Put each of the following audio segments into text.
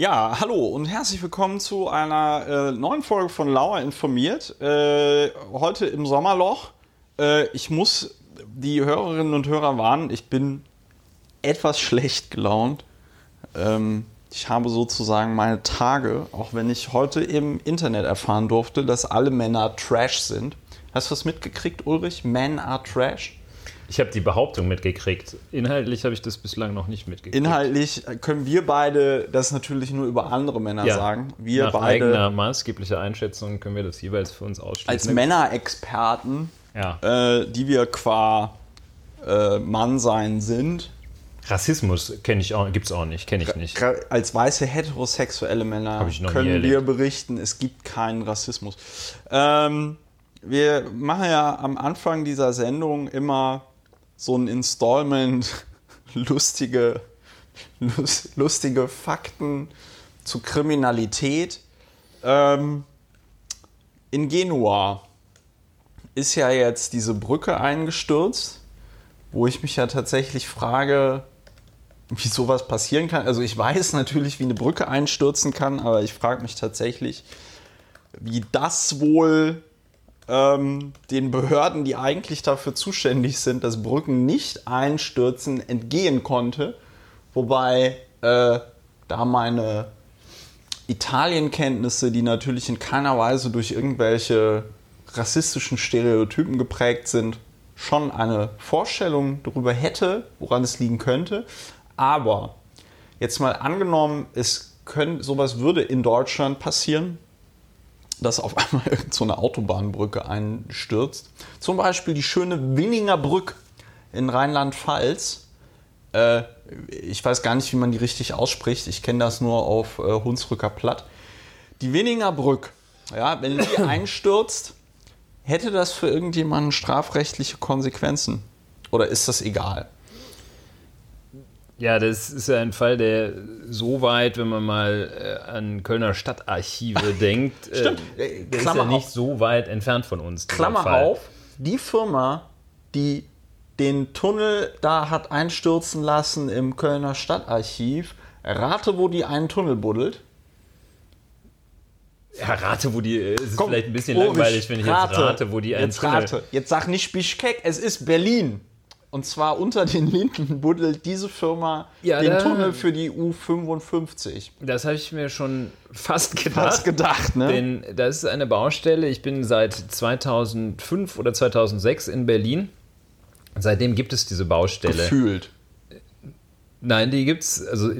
Ja, hallo und herzlich willkommen zu einer äh, neuen Folge von Lauer informiert. Äh, heute im Sommerloch. Äh, ich muss die Hörerinnen und Hörer warnen, ich bin etwas schlecht gelaunt. Ähm, ich habe sozusagen meine Tage, auch wenn ich heute im Internet erfahren durfte, dass alle Männer Trash sind. Hast du das mitgekriegt, Ulrich? Men are Trash? Ich habe die Behauptung mitgekriegt. Inhaltlich habe ich das bislang noch nicht mitgekriegt. Inhaltlich können wir beide das natürlich nur über andere Männer Ja. sagen. Wir Nach beide eigener maßgeblicher Einschätzung können wir das jeweils für uns ausschließen. als Männerexperten, Ja. äh, die wir qua äh, Mannsein sind, Rassismus kenne ich auch, gibt's auch nicht, kenne ich nicht. als weiße heterosexuelle Männer können wir berichten, es gibt keinen Rassismus. Ähm, wir machen ja am Anfang dieser Sendung immer so ein Installment lustige, lus- lustige Fakten zu Kriminalität. Ähm, in Genua ist ja jetzt diese Brücke eingestürzt, wo ich mich ja tatsächlich frage, wie sowas passieren kann. Also ich weiß natürlich, wie eine Brücke einstürzen kann, aber ich frage mich tatsächlich, wie das wohl ähm, den Behörden, die eigentlich dafür zuständig sind, dass Brücken nicht einstürzen, entgehen konnte. Wobei äh, da meine Italienkenntnisse, die natürlich in keiner Weise durch irgendwelche rassistischen Stereotypen geprägt sind, schon eine Vorstellung darüber hätte, woran es liegen könnte. Aber jetzt mal angenommen, es können, sowas würde in Deutschland passieren, dass auf einmal irgend so eine Autobahnbrücke einstürzt. Zum Beispiel die schöne Winninger Brück in Rheinland-Pfalz. Äh, ich weiß gar nicht, wie man die richtig ausspricht. Ich kenne das nur auf äh, Hunsrücker Platt. Die Winninger Brück, ja, wenn die einstürzt, hätte das für irgendjemanden strafrechtliche Konsequenzen? Oder ist das egal? Ja, das ist ja ein Fall, der so weit, wenn man mal äh, an Kölner Stadtarchive denkt, äh, der ist Klammer ja nicht auf. so weit entfernt von uns. Klammer Fall. auf, die Firma, die den Tunnel da hat einstürzen lassen im Kölner Stadtarchiv, rate, wo die einen Tunnel buddelt. Ja, rate, wo die. äh, Es ist Komm, vielleicht ein bisschen Ulrich, langweilig, wenn ich jetzt rate, wo die einen jetzt Tunnel- rate. Jetzt sag nicht Bischkek, es ist Berlin. Und zwar unter den Linden buddelt diese Firma Ja, den Tunnel für die U55. Das habe ich mir schon fast gedacht. Hast gedacht, ne? Denn das ist eine Baustelle. Ich bin seit 2005 oder 2006 in Berlin. Seitdem gibt es diese Baustelle. Gefühlt. Nein, die gibt's. Also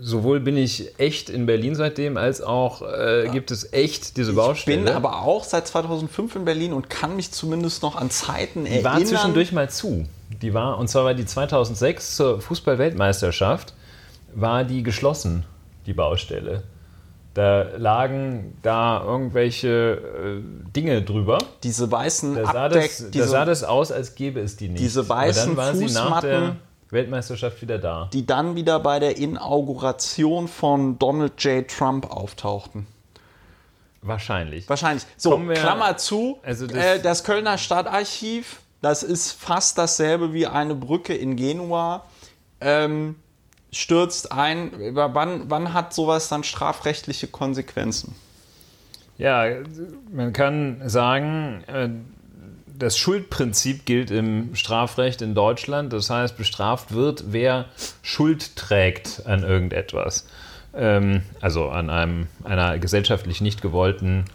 sowohl bin ich echt in Berlin seitdem, als auch äh, gibt es echt diese Ich Baustelle. bin aber auch seit 2005 in Berlin und kann mich zumindest noch an Zeiten die war erinnern. zwischendurch mal zu. Die war, und zwar war die 2006 zur Fußball-Weltmeisterschaft, war die geschlossen, die Baustelle. Da lagen da irgendwelche äh, Dinge drüber. diese weißen Da sah, Abdeck, das, da diese, sah das aus, als gäbe es die nicht. diese weißen Aber dann war sie nach der Fußmatten. Weltmeisterschaft wieder da. die dann wieder bei der Inauguration von Donald J. Trump auftauchten. Wahrscheinlich. Wahrscheinlich. So, wir- Klammer zu. Also das- das, äh, das Kölner Stadtarchiv, das ist fast dasselbe wie eine Brücke in Genua. Ähm, stürzt ein. Wann, wann hat sowas dann strafrechtliche Konsequenzen? Ja, man kann sagen, äh, das Schuldprinzip gilt im Strafrecht in Deutschland. Das heißt, bestraft wird, wer Schuld trägt an irgendetwas. Ähm, Also an einem, einer gesellschaftlich nicht gewollten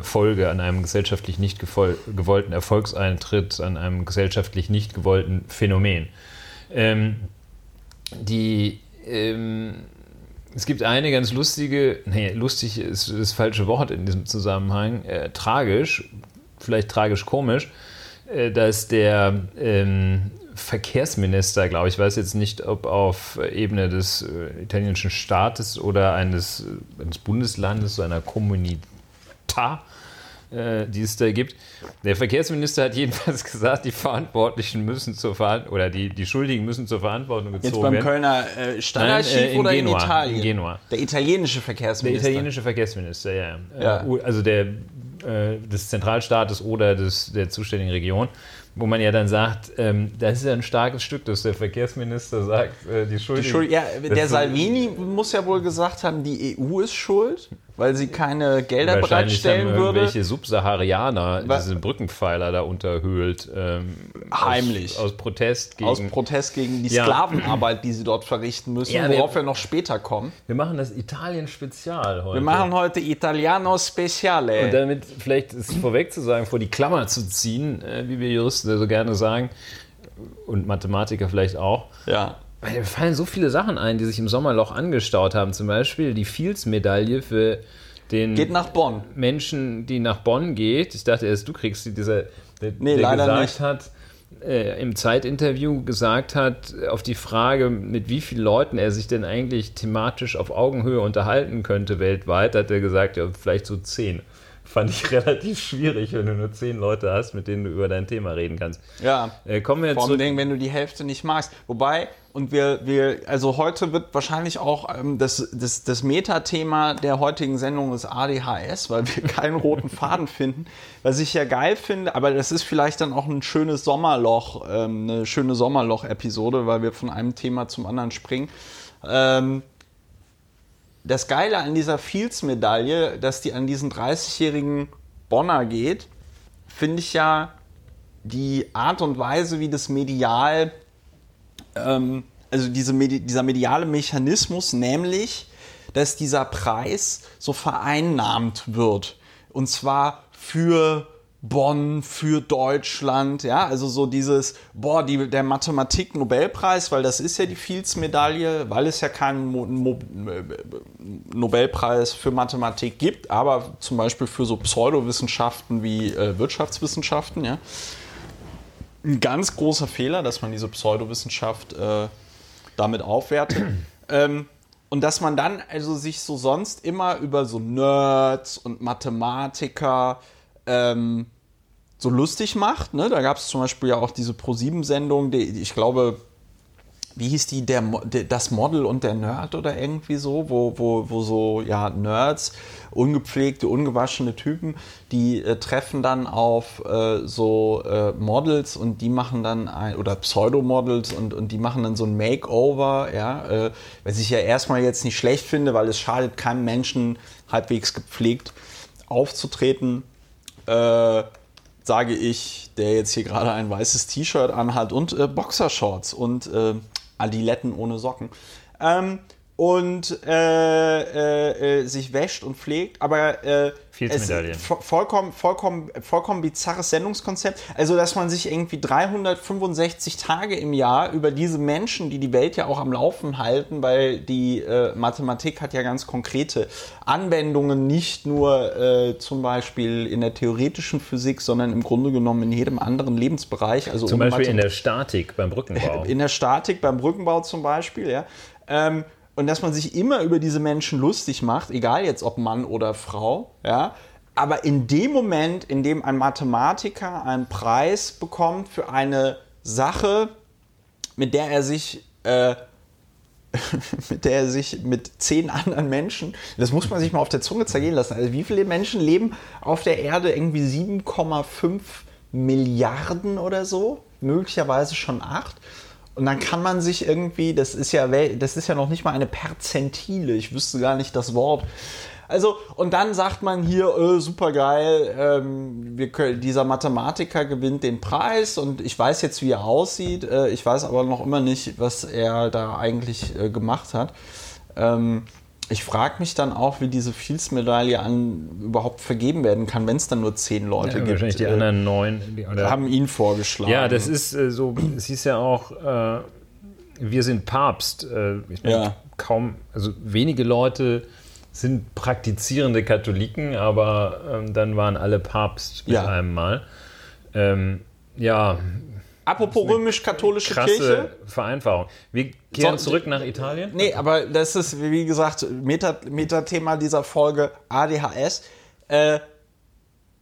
Folge, an einem gesellschaftlich nicht gewollten Erfolgseintritt, an einem gesellschaftlich nicht gewollten Phänomen. Ähm, die ähm, es gibt eine ganz lustige, nee, lustig ist das falsche Wort in diesem Zusammenhang, äh, tragisch, vielleicht tragisch-komisch, äh, dass der ähm, Verkehrsminister, glaube ich, weiß jetzt nicht, ob auf Ebene des äh, italienischen Staates oder eines, äh, eines Bundeslandes, so einer Kommunità, äh, die es da gibt. Der Verkehrsminister hat jedenfalls gesagt, die Verantwortlichen müssen zur Verantwortung, oder die, die Schuldigen müssen zur Verantwortung gezogen Jetzt beim werden. Kölner äh, Stadtarchiv Nein, äh, in oder Genua, in Italien? in Genua. Der italienische Der Verkehrsminister. italienische Verkehrsminister, ja. Ja. Äh, Also der, äh, des Zentralstaates oder des, der zuständigen Region. wo man ja dann sagt, ähm, das ist ja ein starkes Stück, dass der Verkehrsminister sagt, äh, die Schuld. Die Schuld ja, der Salvini muss ja wohl gesagt haben, die EU ist schuld, weil sie keine Gelder bereitstellen haben würde. Irgendwelche Subsaharianer diese Brückenpfeiler da unterhöhlt. Ähm, Heimlich. Aus, aus, Protest gegen. Aus Protest gegen die ja. Sklavenarbeit, die sie dort verrichten müssen, ja, worauf wir, wir, noch später kommen. Wir machen das Italien-Spezial heute. Wir machen heute Italiano Speciale. Und damit vielleicht ist vorweg zu sagen, vor die Klammer zu ziehen, äh, wie wir Juristen so gerne sagen, und Mathematiker vielleicht auch. Ja. Weil mir fallen so viele Sachen ein, die sich im Sommerloch angestaut haben. Zum Beispiel die Fields-Medaille für den geht nach Bonn. Menschen, die nach Bonn geht. Ich dachte erst, du kriegst die, dieser, der, nee, der gesagt nicht. hat, äh, im Zeitinterview gesagt hat, auf die Frage, mit wie vielen Leuten er sich denn eigentlich thematisch auf Augenhöhe unterhalten könnte weltweit, hat er gesagt, ja, vielleicht so zehn fand ich relativ schwierig, wenn du nur zehn Leute hast, mit denen du über dein Thema reden kannst. Ja. Äh, kommen wir jetzt Vor allem, wenn du die Hälfte nicht magst. Wobei, und wir, wir also heute wird wahrscheinlich auch ähm, das, das, das Metathema der heutigen Sendung ist ADHS, weil wir keinen roten Faden finden. Was ich ja geil finde, aber das ist vielleicht dann auch ein schönes Sommerloch, ähm, eine schöne Sommerloch-Episode, weil wir von einem Thema zum anderen springen. Ähm, das Geile an dieser Fields-Medaille, dass die an diesen 30-jährigen Bonner geht, finde ich ja die Art und Weise, wie das medial, ähm, also diese Medi dieser mediale Mechanismus, nämlich, dass dieser Preis so vereinnahmt wird. Und zwar für Bonn für Deutschland, ja, also so dieses, boah, die, der Mathematik-Nobelpreis, weil das ist ja die Fields-Medaille, weil es ja keinen Mo Mo Nobelpreis für Mathematik gibt, aber zum Beispiel für so Pseudowissenschaften wie äh, Wirtschaftswissenschaften, ja. Ein ganz großer Fehler, dass man diese Pseudowissenschaft äh, damit aufwertet. ähm, und dass man dann also sich so sonst immer über so Nerds und Mathematiker ähm, so lustig macht. Ne? Da gab es zum Beispiel ja auch diese Pro7-Sendung, die, ich glaube, wie hieß die, der, der, das Model und der Nerd oder irgendwie so, wo, wo, wo so ja, Nerds, ungepflegte, ungewaschene Typen, die äh, treffen dann auf äh, so äh, Models und die machen dann ein, oder Pseudomodels und, und die machen dann so ein Makeover, ja, äh, was ich ja erstmal jetzt nicht schlecht finde, weil es schadet keinem Menschen halbwegs gepflegt aufzutreten. Äh, sage ich, der jetzt hier gerade ein weißes T-Shirt anhat und äh, Boxershorts und äh, Adiletten ohne Socken. Ähm, und äh, äh, äh sich wäscht und pflegt, aber es vollkommen, vollkommen, vollkommen bizarres Sendungskonzept. Also, dass man sich irgendwie 365 Tage im Jahr über diese Menschen, die die Welt ja auch am Laufen halten, weil die äh, Mathematik hat ja ganz konkrete Anwendungen, nicht nur äh, zum Beispiel in der theoretischen Physik, sondern im Grunde genommen in jedem anderen Lebensbereich. Also zum Beispiel in der Statik beim Brückenbau. In der Statik beim Brückenbau zum Beispiel, ja. Ähm, und dass man sich immer über diese Menschen lustig macht, egal jetzt ob Mann oder Frau, ja. Aber in dem Moment, in dem ein Mathematiker einen Preis bekommt für eine Sache, mit der er sich äh, mit der er sich mit zehn anderen Menschen, das muss man sich mal auf der Zunge zergehen lassen. Also wie viele Menschen leben auf der Erde? Irgendwie 7,5 Milliarden oder so, möglicherweise schon acht. Und dann kann man sich irgendwie, das ist ja, das ist ja noch nicht mal eine Perzentile, ich wüsste gar nicht das Wort. Also, und dann sagt man hier, äh, super geil, ähm, dieser Mathematiker gewinnt den Preis und ich weiß jetzt, wie er aussieht. Äh, ich weiß aber noch immer nicht, was er da eigentlich äh, gemacht hat. Ähm, ich frage mich dann auch, wie diese Fields-Medaille überhaupt vergeben werden kann, wenn es dann nur zehn Leute ja, gibt. Wahrscheinlich die äh, anderen neun. Die, haben ihn vorgeschlagen. Ja, das ist äh, so, es hieß ja auch, äh, wir sind Papst. Äh, ich mein, ja. kaum, also wenige Leute sind praktizierende Katholiken, aber ähm, dann waren alle Papst mit ja. einem Mal. Ähm, ja, Apropos römisch-katholische Kirche. Vereinfachung. Wir kehren so, zurück nach Italien? Nee, aber das ist, wie gesagt, Metathema Meta dieser Folge ADHS. Äh,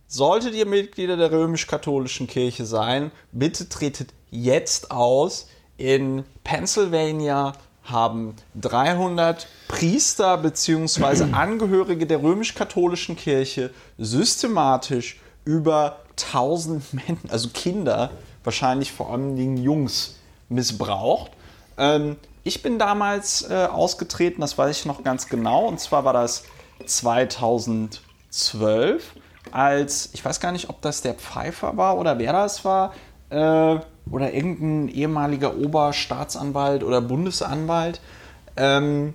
solltet ihr Mitglieder der römisch-katholischen Kirche sein, bitte tretet jetzt aus. In Pennsylvania haben 300 Priester bzw. Angehörige der römisch-katholischen Kirche systematisch über 1000 Menschen, also Kinder, wahrscheinlich vor allem den Jungs missbraucht. Ähm, ich bin damals äh, ausgetreten, das weiß ich noch ganz genau, und zwar war das 2012, als, ich weiß gar nicht, ob das der Pfeifer war oder wer das war, äh, oder irgendein ehemaliger Oberstaatsanwalt oder Bundesanwalt. Ähm,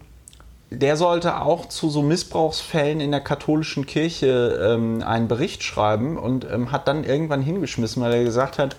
der sollte auch zu so Missbrauchsfällen in der katholischen Kirche ähm, einen Bericht schreiben und ähm, hat dann irgendwann hingeschmissen, weil er gesagt hat,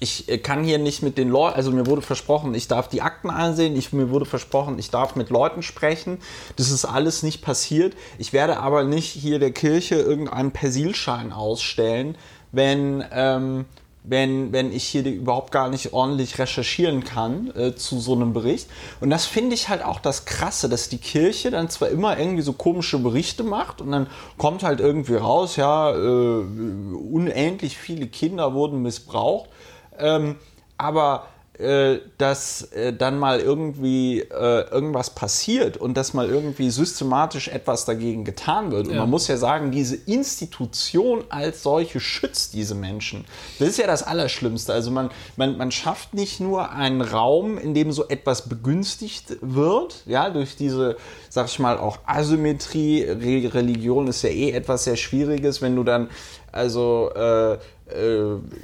ich äh, kann hier nicht mit den Leuten, also mir wurde versprochen, ich darf die Akten ansehen, ich, mir wurde versprochen, ich darf mit Leuten sprechen. Das ist alles nicht passiert. Ich werde aber nicht hier der Kirche irgendeinen Persilschein ausstellen, wenn, ähm, wenn, wenn ich hier überhaupt gar nicht ordentlich recherchieren kann äh, zu so einem Bericht. Und das finde ich halt auch das Krasse, dass die Kirche dann zwar immer irgendwie so komische Berichte macht und dann kommt halt irgendwie raus, ja, äh, unendlich viele Kinder wurden missbraucht. Ähm, aber äh, dass äh, dann mal irgendwie äh, irgendwas passiert und dass mal irgendwie systematisch etwas dagegen getan wird. Und ja. man muss ja sagen, diese Institution als solche schützt diese Menschen. Das ist ja das Allerschlimmste. Also man, man, man schafft nicht nur einen Raum, in dem so etwas begünstigt wird, ja, durch diese, sag ich mal, auch Asymmetrie. Re Religion ist ja eh etwas sehr Schwieriges, wenn du dann also äh,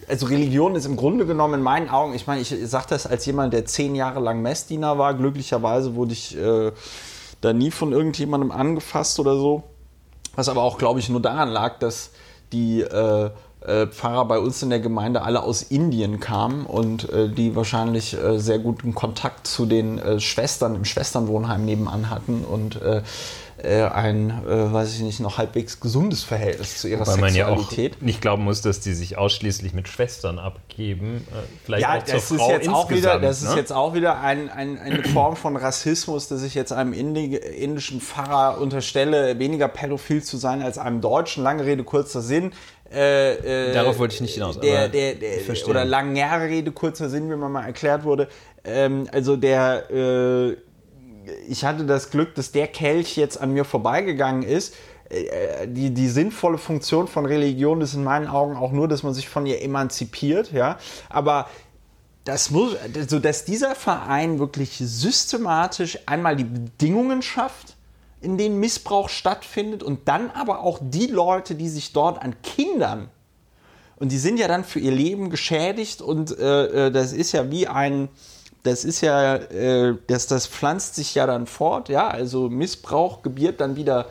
also Religion ist im Grunde genommen in meinen Augen, ich meine, ich sage das als jemand, der zehn Jahre lang Messdiener war. Glücklicherweise wurde ich äh, da nie von irgendjemandem angefasst oder so. Was aber auch, glaube ich, nur daran lag, dass die äh, äh, Pfarrer bei uns in der Gemeinde alle aus Indien kamen und äh, die wahrscheinlich äh, sehr guten Kontakt zu den äh, Schwestern im Schwesternwohnheim nebenan hatten und äh, äh, ein, äh, weiß ich nicht, noch halbwegs gesundes Verhältnis zu ihrer Weil Sexualität. man ja auch nicht glauben muss, dass die sich ausschließlich mit Schwestern abgeben. Äh, vielleicht ja, auch das, zur ist Frau jetzt auch wieder, das ne? ist jetzt auch wieder ein, ein, eine Form von Rassismus, dass ich jetzt einem indischen Pfarrer unterstelle, weniger pädophil zu sein als einem Deutschen. Lange Rede, kurzer Sinn. Äh, äh, Darauf wollte ich nicht hinaus. Der, der, der, oder lange Rede, kurzer Sinn, wie man mal erklärt wurde. Ähm, also der äh, ich hatte das Glück, dass der Kelch jetzt an mir vorbeigegangen ist. Äh, die, die sinnvolle Funktion von Religion ist in meinen Augen auch nur, dass man sich von ihr emanzipiert, ja. Aber das muss, also dass dieser Verein wirklich systematisch einmal die Bedingungen schafft, in denen Missbrauch stattfindet und dann aber auch die Leute, die sich dort an Kindern und die sind ja dann für ihr Leben geschädigt und äh, äh das ist ja wie ein, das ist ja, äh, das, das pflanzt sich ja dann fort, ja, also Missbrauch gebiert dann wieder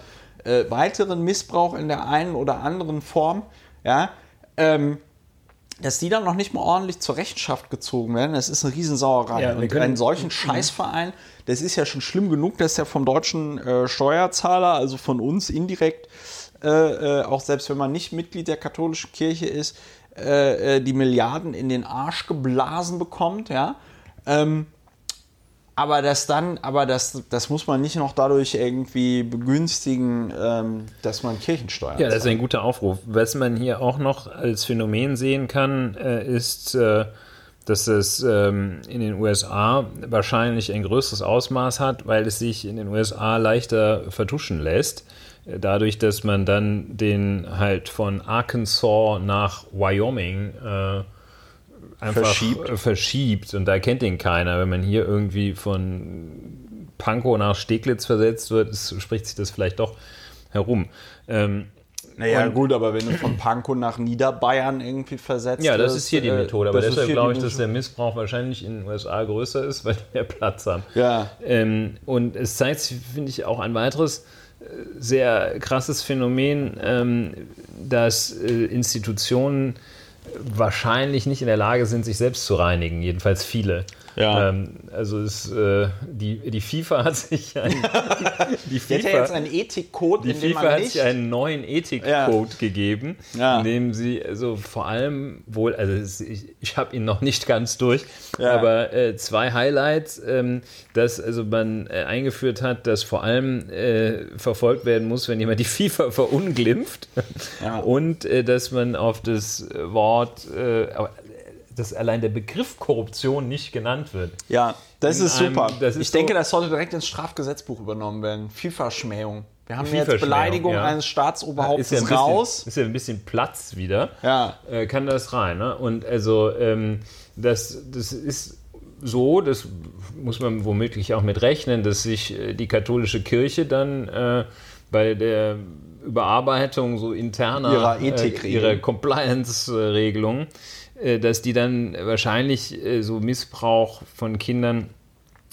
äh, weiteren Missbrauch in der einen oder anderen Form, ja, ähm, dass die dann noch nicht mal ordentlich zur Rechenschaft gezogen werden, das ist eine Riesensauerei. Ja, und einen solchen Scheißverein, das ist ja schon schlimm genug, dass der vom deutschen äh, Steuerzahler, also von uns indirekt, äh, äh, auch selbst wenn man nicht Mitglied der katholischen Kirche ist, äh, die Milliarden in den Arsch geblasen bekommt, ja. Ähm, aber das dann, aber das, das muss man nicht noch dadurch irgendwie begünstigen, ähm, dass man Kirchensteuer Ja, das ist ein guter Aufruf. Was man hier auch noch als Phänomen sehen kann, äh, ist, äh, dass es ähm, in den USA wahrscheinlich ein größeres Ausmaß hat, weil es sich in den USA leichter vertuschen lässt. Dadurch, dass man dann den halt von Arkansas nach Wyoming äh, einfach verschiebt. verschiebt und da kennt ihn keiner. Wenn man hier irgendwie von Pankow nach Steglitz versetzt wird, ist, spricht sich das vielleicht doch herum. Ähm, naja, gut, aber wenn du von Pankow nach Niederbayern irgendwie versetzt Ja, das ist hier die äh, Methode. Aber deshalb glaube ich, dass der Missbrauch wahrscheinlich in den USA größer ist, weil die mehr Platz haben. Ja. Ähm, und es zeigt sich, finde ich, auch ein weiteres äh, sehr krasses Phänomen, ähm, dass äh, Institutionen wahrscheinlich nicht in der Lage sind, sich selbst zu reinigen, jedenfalls viele. Ja. Ähm, also ist, äh, die, die FIFA hat sich ein, die FIFA, ja jetzt einen Ethikcode, die FIFA hat sich einen neuen Ethikcode ja. gegeben, ja. in dem sie also vor allem wohl, also ich, ich habe ihn noch nicht ganz durch, aber äh, zwei Highlights, ähm, dass also man äh, eingeführt hat, dass vor allem äh, verfolgt werden muss, wenn jemand die FIFA verunglimpft und äh, dass man auf das Wort äh, dass allein der Begriff Korruption nicht genannt wird. Ja, das In ist einem- super. das ist ich so- denke, das sollte direkt ins Strafgesetzbuch übernommen werden. Vielfachschmähung. Wir haben jetzt Beleidigung ja. eines Staatsoberhauptes ist ja ein bisschen, raus. Ist ja ein bisschen Platz wieder. Ja. Äh, kann das rein. Ne? Und also ähm, das, das ist so, das muss man womöglich auch mit rechnen, dass sich äh, die katholische Kirche dann äh, bei der Überarbeitung so interner Ihrer äh, ihrer Compliance-Regelung, äh, dass die dann wahrscheinlich äh, so Missbrauch von Kindern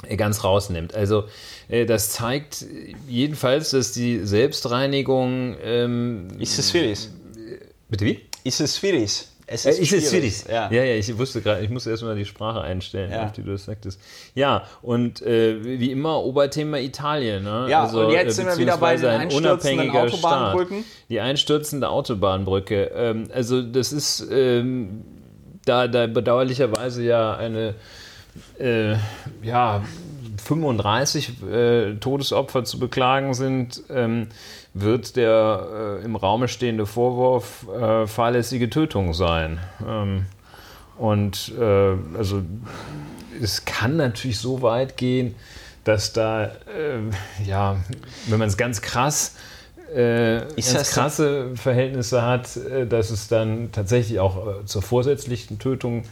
äh, ganz rausnimmt. Also äh, das zeigt jedenfalls, dass die Selbstreinigung ähm, Ist es Swiris? bitte wie? Ist es Swiris? Es Äh, ist es schwierig. Ja. ja, ja, ich wusste gerade, ich musste erstmal die Sprache einstellen, Ja. auf die du das sagtest. Ja, und äh, wie immer Oberthema Italien. Ne? Ja, und jetzt sind wir wieder bei den einstürzenden Autobahnbrücken. Staat. Die einstürzende Autobahnbrücke. Ähm, also das ist ähm, da, da bedauerlicherweise ja eine äh, ja, 35 äh, Todesopfer zu beklagen sind, ähm, wird der äh, im Raume stehende Vorwurf äh, fahrlässige Tötung sein. Ähm, und äh, also es kann natürlich so weit gehen, dass da, äh, ja, wenn man es ganz krass, äh, Ist ganz krasse Verhältnisse hat, äh, dass es dann tatsächlich auch äh, zur vorsätzlichen Tötung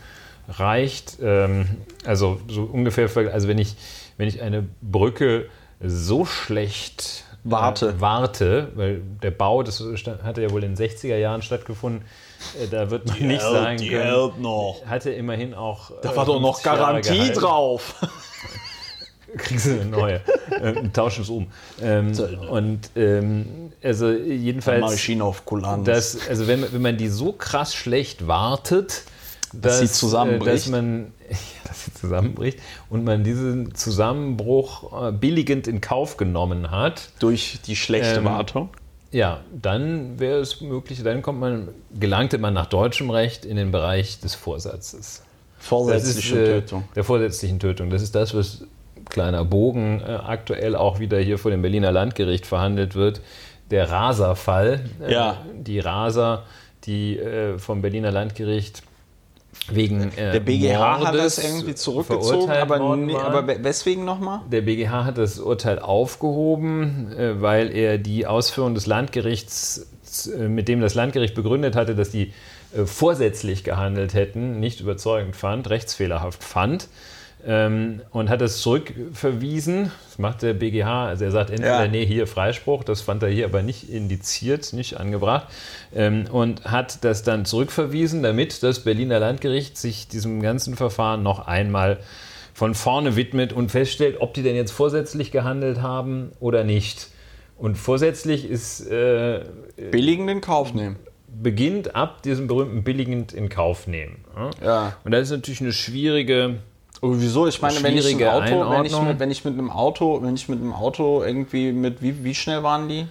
reicht. Ähm, also so ungefähr, also wenn ich, wenn ich eine Brücke so schlecht Warte. äh, warte, weil der Bau, das hatte ja wohl in den 60er Jahren stattgefunden, äh, da wird man nicht sagen können, noch. hatte immerhin auch. Da war doch noch Garantie drauf. Kriegst du eine neue. äh, tauschen es um. Ähm, und ähm, also jedenfalls. Maschine auf Kulanz. Das, also wenn, man- wenn man die so krass schlecht wartet, dass, sie zusammenbricht. äh, Dass man, ja, dass sie zusammenbricht und man diesen Zusammenbruch äh, billigend in Kauf genommen hat, Durch die schlechte Ähm, Wartung. ja, dann wäre es möglich, dann kommt man, gelangte man nach deutschem Recht in den Bereich des Vorsatzes. Vorsätzliche äh, Tötung. Der vorsätzlichen Tötung. Das ist das, was kleiner Bogen äh, aktuell auch wieder hier vor dem Berliner Landgericht verhandelt wird. Der Raser-Fall. Äh, Ja. Die Raser, die äh, vom Berliner Landgericht wegen äh, Der BGH hat Mordes das irgendwie zurückgezogen, aber, aber we- weswegen nochmal? Der BGH hat das Urteil aufgehoben, äh, weil er die Ausführung des Landgerichts, äh, mit dem das Landgericht begründet hatte, dass die vorsätzlich gehandelt hätten, nicht überzeugend fand, rechtsfehlerhaft fand. Ähm, und hat das zurückverwiesen. Das macht der BGH. Also er sagt entweder, Ja. nee, hier Freispruch, das fand er hier aber nicht indiziert, nicht angebracht. Ähm, und hat das dann zurückverwiesen, damit das Berliner Landgericht sich diesem ganzen Verfahren noch einmal von vorne widmet und feststellt, ob die denn jetzt vorsätzlich gehandelt haben oder nicht. Und vorsätzlich ist, äh, Billigend in Kauf nehmen. beginnt ab diesem berühmten billigend in Kauf nehmen. Ja? Und das ist natürlich eine schwierige, Und wieso? Ich meine, wenn ich, Auto, wenn, ich mit, wenn ich mit einem Auto, wenn ich mit einem Auto irgendwie mit, wie, wie schnell waren die?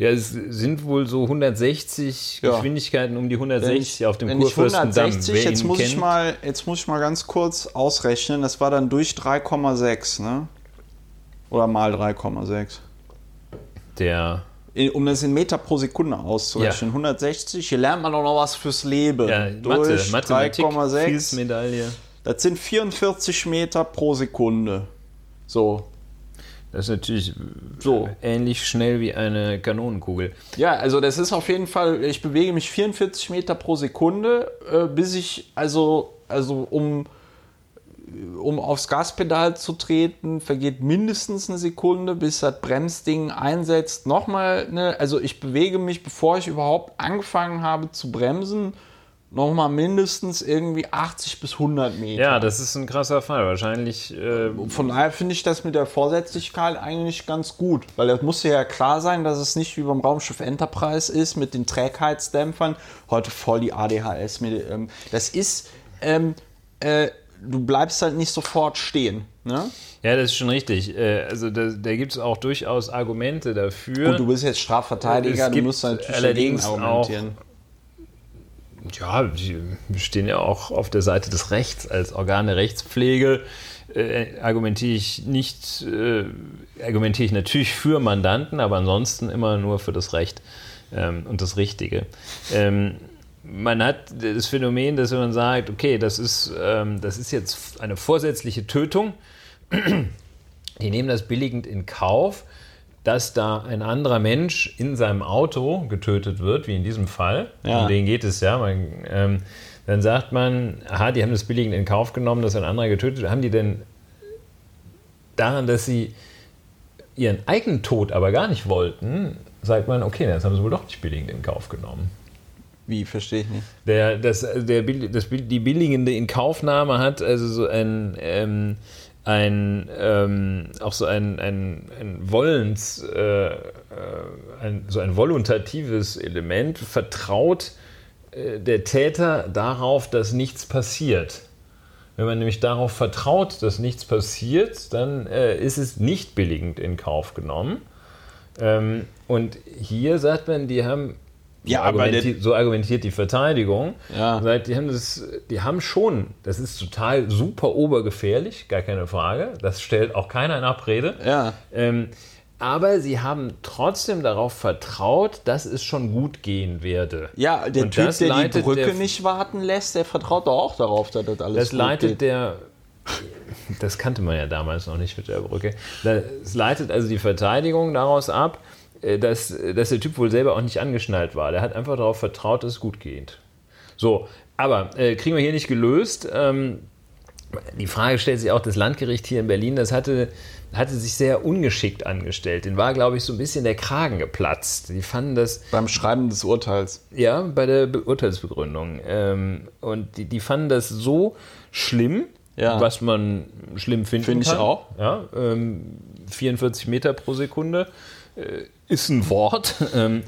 ja, es sind wohl so 160 Ja. Geschwindigkeiten um die Wenn 160 ich, auf dem wenn ich Kurfürstendamm. 160, Wer jetzt muss, ich kennt, mal, jetzt muss ich mal ganz kurz ausrechnen, das war dann durch 3,6, ne? Oder mal 3,6. der Um das in Meter pro Sekunde auszurechnen. 160, hier lernt man doch noch was fürs Leben. ja, Mathe, durch Mathematik, 3,6. Fields-Medaille. Das sind 44 Meter pro Sekunde. So. Das ist natürlich So. ähnlich schnell wie eine Kanonenkugel. Ja, also das ist auf jeden Fall, ich bewege mich 44 Meter pro Sekunde, äh, bis ich, also, also um, um aufs Gaspedal zu treten, vergeht mindestens eine Sekunde, bis das Bremsding einsetzt. Nochmal, ne, also ich bewege mich, bevor ich überhaupt angefangen habe zu bremsen, nochmal mindestens irgendwie 80 bis 100 Meter. Ja, das ist ein krasser Fall. Wahrscheinlich äh, Von daher finde ich das mit der Vorsätzlichkeit eigentlich ganz gut, weil das muss ja klar sein, dass es nicht wie beim Raumschiff Enterprise ist mit den Trägheitsdämpfern. Heute voll die ADHS. Ähm, das ist, ähm, äh, du bleibst halt nicht sofort stehen. Ne? Ja, das ist schon richtig. Äh, Also da, da gibt es auch durchaus Argumente dafür. Und du bist jetzt Strafverteidiger, du musst natürlich allerdings dagegen argumentieren. Ja, wir stehen ja auch auf der Seite des Rechts als Organ der Rechtspflege. Äh, argumentiere ich nicht, äh, argumentiere ich natürlich für Mandanten, aber ansonsten immer nur für das Recht ähm, und das Richtige. Ähm, man hat das Phänomen, dass wenn man sagt, okay, das ist, ähm, das ist jetzt eine vorsätzliche Tötung, die nehmen das billigend in Kauf, dass da ein anderer Mensch in seinem Auto getötet wird, wie in diesem Fall. Ja. Um den geht es ja. Man, ähm, dann sagt man, aha, die haben das billigend in Kauf genommen, dass ein anderer getötet wird. Haben die denn daran, dass sie ihren eigenen Tod aber gar nicht wollten, sagt man, okay, das haben sie wohl doch nicht billigend in Kauf genommen. Wie, verstehe ich nicht. Der, das, der, das, die billigende Inkaufnahme hat also so ein, ähm, ein ähm, auch so ein, ein, ein Wollens, äh, äh, ein, so ein voluntatives Element, vertraut äh, der Täter darauf, dass nichts passiert. Wenn man nämlich darauf vertraut, dass nichts passiert, dann äh, ist es nicht billigend in Kauf genommen. Ähm, und hier sagt man, die haben, so, Ja, aber argumentiert, so argumentiert die Verteidigung, Ja. die, haben das, die haben schon, das ist total super obergefährlich, gar keine Frage, das stellt auch keiner in Abrede. Ja. Ähm, aber sie haben trotzdem darauf vertraut, dass es schon gut gehen werde. Ja, der Und Typ, der die Brücke der- nicht warten lässt, der vertraut doch auch darauf, dass das alles Das gut leitet geht. der. Das kannte man ja damals noch nicht mit der Brücke. Das leitet also die Verteidigung daraus ab, dass, dass der Typ wohl selber auch nicht angeschnallt war. Der hat einfach darauf vertraut, dass es gut geht. So, aber äh, kriegen wir hier nicht gelöst. Ähm, die Frage stellt sich auch, das Landgericht hier in Berlin, das hatte, hatte sich sehr ungeschickt angestellt. Den war, glaube ich, so ein bisschen der Kragen geplatzt. Die fanden das Beim Schreiben des Urteils. ja, bei der Be Urteilsbegründung. Ähm, und die, die fanden das so schlimm, Ja. was man schlimm finden Finde ich kann. auch. Ja, ähm, 44 Meter pro Sekunde äh, ist ein Wort. Ähm,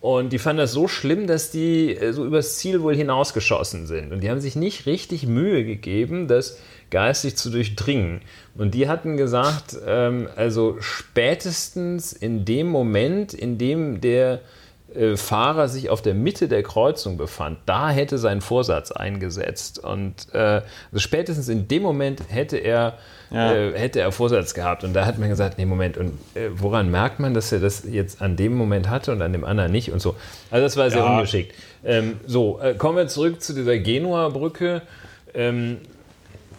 und die fanden das so schlimm, dass die äh, so übers Ziel wohl hinausgeschossen sind. Und die haben sich nicht richtig Mühe gegeben, das geistig zu durchdringen. Und die hatten gesagt, ähm, also spätestens in dem Moment, in dem der Fahrer sich auf der Mitte der Kreuzung befand, da hätte sein Vorsatz eingesetzt. Und äh, also spätestens in dem Moment hätte er, Ja. äh, hätte er Vorsatz gehabt. Und da hat man gesagt, nee, Moment, und äh, woran merkt man, dass er das jetzt an dem Moment hatte und an dem anderen nicht und so. Also das war sehr Ja. ungeschickt. Ähm, so, äh, kommen wir zurück zu dieser Genua-Brücke. Ähm,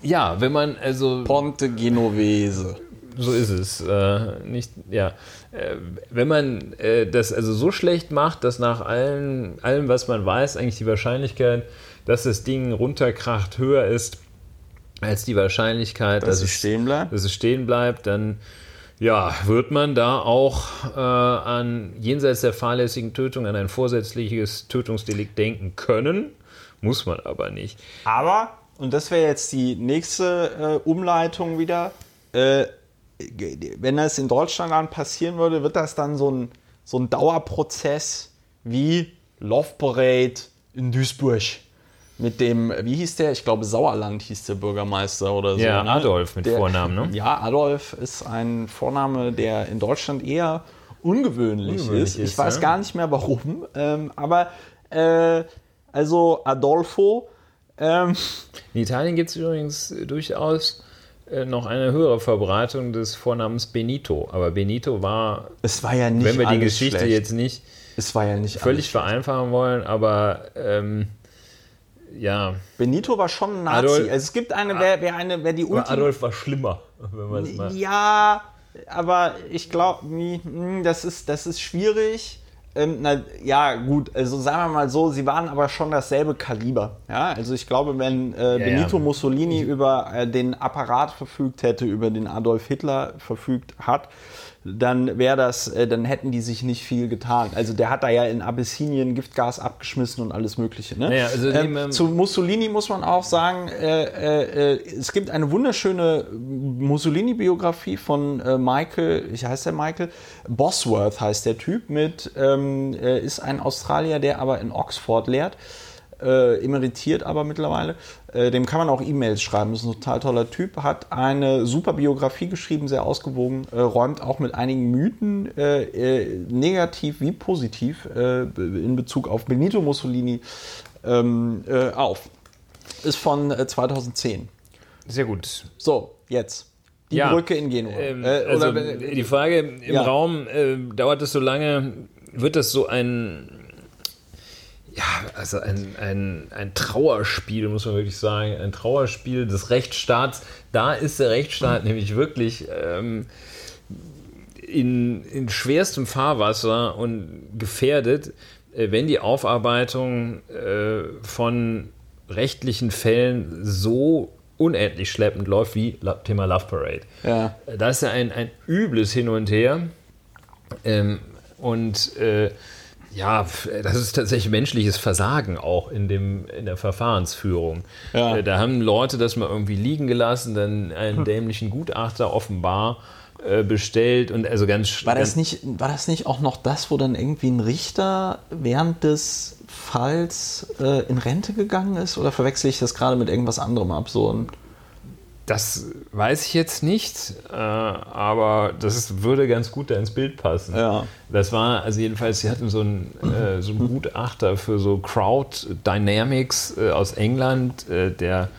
ja, wenn man also Ponte Genovese. So ist es. Äh, nicht, ja. Äh, wenn man äh, das also so schlecht macht, dass nach allen, allem, was man weiß, eigentlich die Wahrscheinlichkeit, dass das Ding runterkracht, höher ist als die Wahrscheinlichkeit, Dass dass, es, stehen bleibt? dass es stehen bleibt, dann ja, wird man da auch äh, an jenseits der fahrlässigen Tötung an ein vorsätzliches Tötungsdelikt denken können, muss man aber nicht. Aber, und das wäre jetzt die nächste äh, Umleitung wieder, äh, wenn das in Deutschland dann passieren würde, wird das dann so ein, so ein Dauerprozess wie Love Parade in Duisburg. Mit dem, wie hieß der? Ich glaube, Sauerland hieß der Bürgermeister oder so. Ja, ne? Adolf mit Vornamen, ne? Ja, Adolf ist ein Vorname, der in Deutschland eher ungewöhnlich, Ungewöhnlich ist. Ich ist, weiß ja. gar nicht mehr warum. Ähm, aber, äh, also Adolfo, ähm, In Italien gibt es übrigens durchaus noch eine höhere Verbreitung des Vornamens Benito. Aber Benito war, es war ja nicht wenn wir die Geschichte schlecht. jetzt nicht Es war ja nicht völlig vereinfachen wollen, aber ähm, ja. Benito war schon ein Nazi. Adolf- also es gibt eine, wer, wer eine, wer die Ultima Adolf war schlimmer, wenn man es mal. Ja, aber ich glaube, das ist, das ist schwierig. Ähm, na, ja, gut, also sagen wir mal so, sie waren aber schon dasselbe Kaliber. Ja, also ich glaube, wenn äh, Benito ja. Mussolini über äh, den Apparat verfügt hätte, über den Adolf Hitler verfügt hat, dann wäre das, äh, dann hätten die sich nicht viel getan. Also der hat da ja in Abyssinien Giftgas abgeschmissen und alles Mögliche. Ne? Naja, also ähm, zu Mussolini muss man auch sagen, äh, äh, äh, es gibt eine wunderschöne Mussolini-Biografie von äh, Michael, ich heißt der Michael, Bosworth heißt der Typ, mit, ähm, äh, ist ein Australier, der aber in Oxford lehrt, äh, emeritiert aber mittlerweile. Äh, dem kann man auch E-Mails schreiben, ist ein total toller Typ, hat eine super Biografie geschrieben, sehr ausgewogen, äh, räumt auch mit einigen Mythen, äh, äh, negativ wie positiv, äh, in Bezug auf Benito Mussolini ähm, äh, auf. Ist von äh, 2010. Sehr gut. So, jetzt. Die Ja, Brücke in Genua. Ähm, Äh, also die Frage im Ja. Raum, dauert es so lange, wird das so ein, ja, also ein, ein, ein Trauerspiel, muss man wirklich sagen. Ein Trauerspiel des Rechtsstaats. Da ist der Rechtsstaat nämlich wirklich ähm, in, in schwerstem Fahrwasser und gefährdet, äh, wenn die Aufarbeitung äh, von rechtlichen Fällen so unendlich schleppend läuft wie Thema Love Parade. Ja. Das ist ja ein, ein übles Hin und Her. Ähm, und äh, ja, das ist tatsächlich menschliches Versagen auch in, dem, in der Verfahrensführung. Ja. Äh, da haben Leute das mal irgendwie liegen gelassen, dann einen dämlichen Gutachter offenbar äh, bestellt und also ganz War das, nicht, war das nicht auch noch das, wo dann irgendwie ein Richter während des Falls äh, in Rente gegangen ist? Oder verwechsel ich das gerade mit irgendwas anderem ab? Das weiß ich jetzt nicht, äh, aber das ist, würde ganz gut da ins Bild passen. Ja. Das war, also jedenfalls, sie hatten so einen, äh, so einen Gutachter für so Crowd Dynamics äh, aus England, äh, der,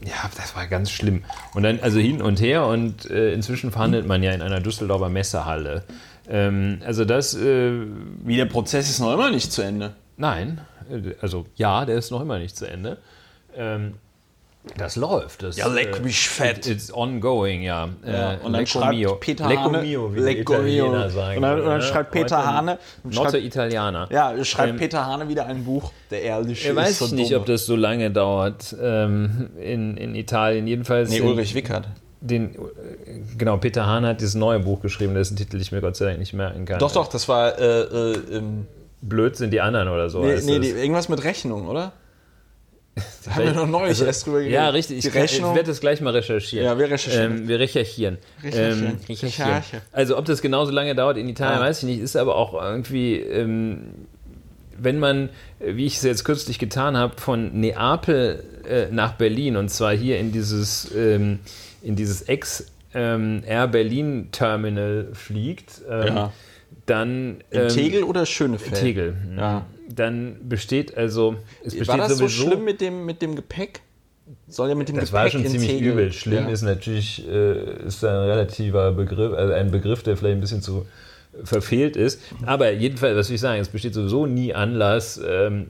ja, das war ganz schlimm. Und dann, also hin und her und äh, inzwischen verhandelt man ja in einer Düsseldorfer Messehalle. Ähm, also das, äh, Wie der Prozess ist noch immer nicht zu Ende. nein, also ja, der ist noch immer nicht zu Ende. Ähm, das läuft. Das, Ja, leck mich fett. it- It's ongoing, ja. Ja, Äh, und dann Lecco schreibt mio. Peter Lecco Hane, mio, wie Lecco Italiener mio. sagen. Und dann- und dann ne? schreibt Peter Heute Hane- Notte Italiener. Ja, schreibt Ähm, Peter Hane wieder ein Buch. Der Ehrliche Er ist weiß so ich nicht, dumm. ob das so lange dauert ähm, in, in Italien. Jedenfalls. Nee, Ulrich Wickert. Den, äh, genau, Peter Hahn hat dieses neue Buch geschrieben, dessen Titel ich mir Gott sei Dank nicht merken kann. Doch, doch, das war äh, äh, ähm, Blöd sind die anderen oder so. nee, nee, die, irgendwas mit Rechnung, oder? Da haben wir noch neulich Also, erst drüber geredet. Ja, richtig. Die Ich, ich werde das gleich mal recherchieren. Ja, wir recherchieren. Ähm, wir recherchieren. Recherchieren. Ähm, recherchieren. Recherche. Also, ob das genauso lange dauert in Italien, Ja. weiß ich nicht. Ist aber auch irgendwie, ähm, wenn man, wie ich es jetzt kürzlich getan habe, von Neapel äh, nach Berlin und zwar hier in dieses, ähm, in dieses Ex-Air Berlin Terminal fliegt, ähm, Ja. dann. In ähm, Tegel oder Schönefeld? Tegel. Ja. Dann besteht also. Es besteht War das so sowieso, schlimm mit dem, mit dem Gepäck? Soll ja mit dem Das Gepäck war schon ziemlich Tegel. übel. Schlimm ja. ist natürlich äh, ist ein relativer Begriff, also ein Begriff, der vielleicht ein bisschen zu verfehlt ist. Aber jedenfalls, was will ich sagen, es besteht sowieso nie Anlass, ähm,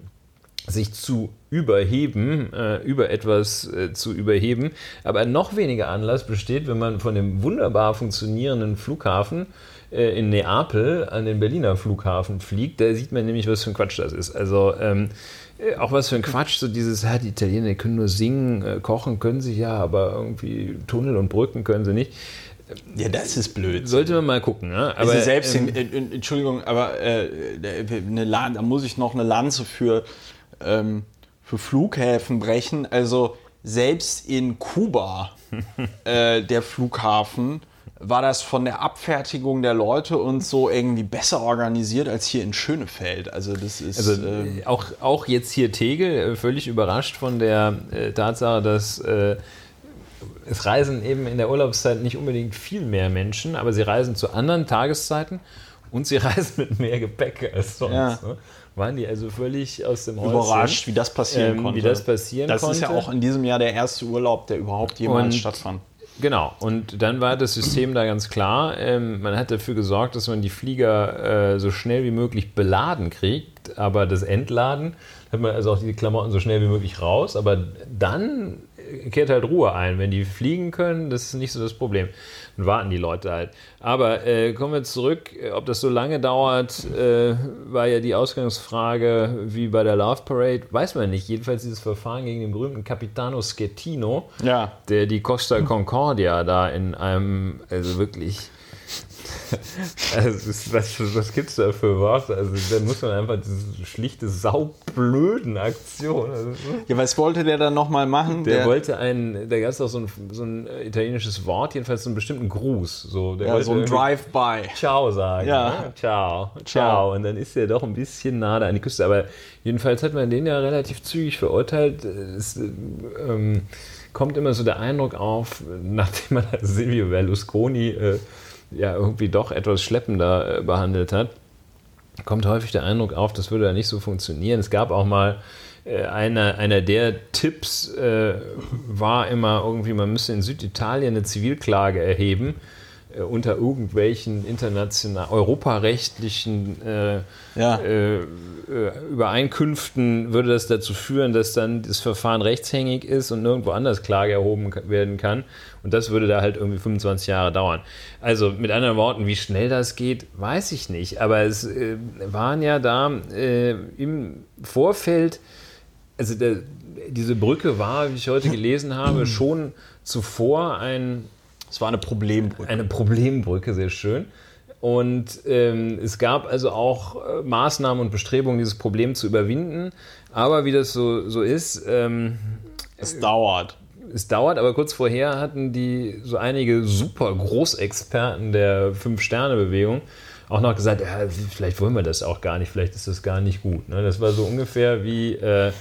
sich zu überheben, äh, über etwas äh, zu überheben. Aber noch weniger Anlass besteht, wenn man von dem wunderbar funktionierenden Flughafen in Neapel an den Berliner Flughafen fliegt. Da sieht man nämlich, was für ein Quatsch das ist. Also ähm, äh, auch was für ein Quatsch, so dieses, ja, die Italiener die können nur singen, äh, kochen können sie ja, aber irgendwie Tunnel und Brücken können sie nicht. Ja, das ist blöd. Sollte man mal gucken. Ne? Aber, also selbst ähm, in, Entschuldigung, aber äh, eine, Lan- da muss ich noch eine Lanze für, ähm, für Flughäfen brechen. Also selbst in Kuba, äh, der Flughafen, war das von der Abfertigung der Leute und so irgendwie besser organisiert als hier in Schönefeld. Also das ist Also ähm, äh, auch, auch jetzt hier Tegel, äh, völlig überrascht von der äh, Tatsache, dass äh, es reisen eben in der Urlaubszeit nicht unbedingt viel mehr Menschen, aber sie reisen zu anderen Tageszeiten und sie reisen mit mehr Gepäck als sonst. Ja. Ne? Waren die also völlig aus dem Häuschen. überrascht, wie das passieren ähm, konnte. Wie das passieren das konnte. ist ja auch in diesem Jahr der erste Urlaub, der überhaupt jemals Und- stattfand. Genau, und dann war das System da ganz klar. Ähm, man hat dafür gesorgt, dass man die Flieger äh, so schnell wie möglich beladen kriegt, aber das Entladen hat man also auch die Klamotten so schnell wie möglich raus, aber dann kehrt halt Ruhe ein. Wenn die fliegen können, das ist nicht so das Problem. Dann warten die Leute halt. Aber äh, kommen wir zurück, ob das so lange dauert, äh, war ja die Ausgangsfrage wie bei der Love Parade, weiß man nicht. Jedenfalls dieses Verfahren gegen den berühmten Capitano Schettino, Ja. der die Costa Concordia da in einem, also wirklich, also was, was gibt es da für Worte? Also da muss man einfach diese schlichte, saublöden Aktion. Also, Ja, was wollte der dann nochmal machen? der, wollte ein, da gab es auch so ein, so ein italienisches Wort, jedenfalls so einen bestimmten Gruß. So, der ja, wollte so ein Drive-by. Ciao sagen. Ja. Ne? Ciao, ciao. Und dann ist er doch ein bisschen nah da an die Küste. Aber jedenfalls hat man den ja relativ zügig verurteilt. Es ähm, kommt immer so der Eindruck auf, nachdem man Silvio Berlusconi äh, ja irgendwie doch etwas schleppender äh, behandelt hat, kommt häufig der Eindruck auf, das würde ja nicht so funktionieren. Es gab auch mal äh, einer, einer der Tipps äh, war immer irgendwie, man müsse in Süditalien eine Zivilklage erheben äh, unter irgendwelchen international europarechtlichen äh, Ja. äh, äh, Übereinkünften würde das dazu führen, dass dann das Verfahren rechtshängig ist und nirgendwo anders Klage erhoben werden kann. Und das würde da halt irgendwie 25 Jahre dauern. Also mit anderen Worten, wie schnell das geht, weiß ich nicht. Aber es äh, waren ja da äh, im Vorfeld, also der, diese Brücke war, wie ich heute gelesen habe, schon zuvor ein Es war eine Problembrücke. eine Problembrücke, sehr schön. Und ähm, es gab also auch äh, Maßnahmen und Bestrebungen, dieses Problem zu überwinden. Aber wie das so, so ist, ähm, Es dauert. es dauert, aber kurz vorher hatten die so einige super Großexperten der Fünf-Sterne-Bewegung auch noch gesagt, ja, vielleicht wollen wir das auch gar nicht, vielleicht ist das gar nicht gut. Ne? Das war so ungefähr wie, äh,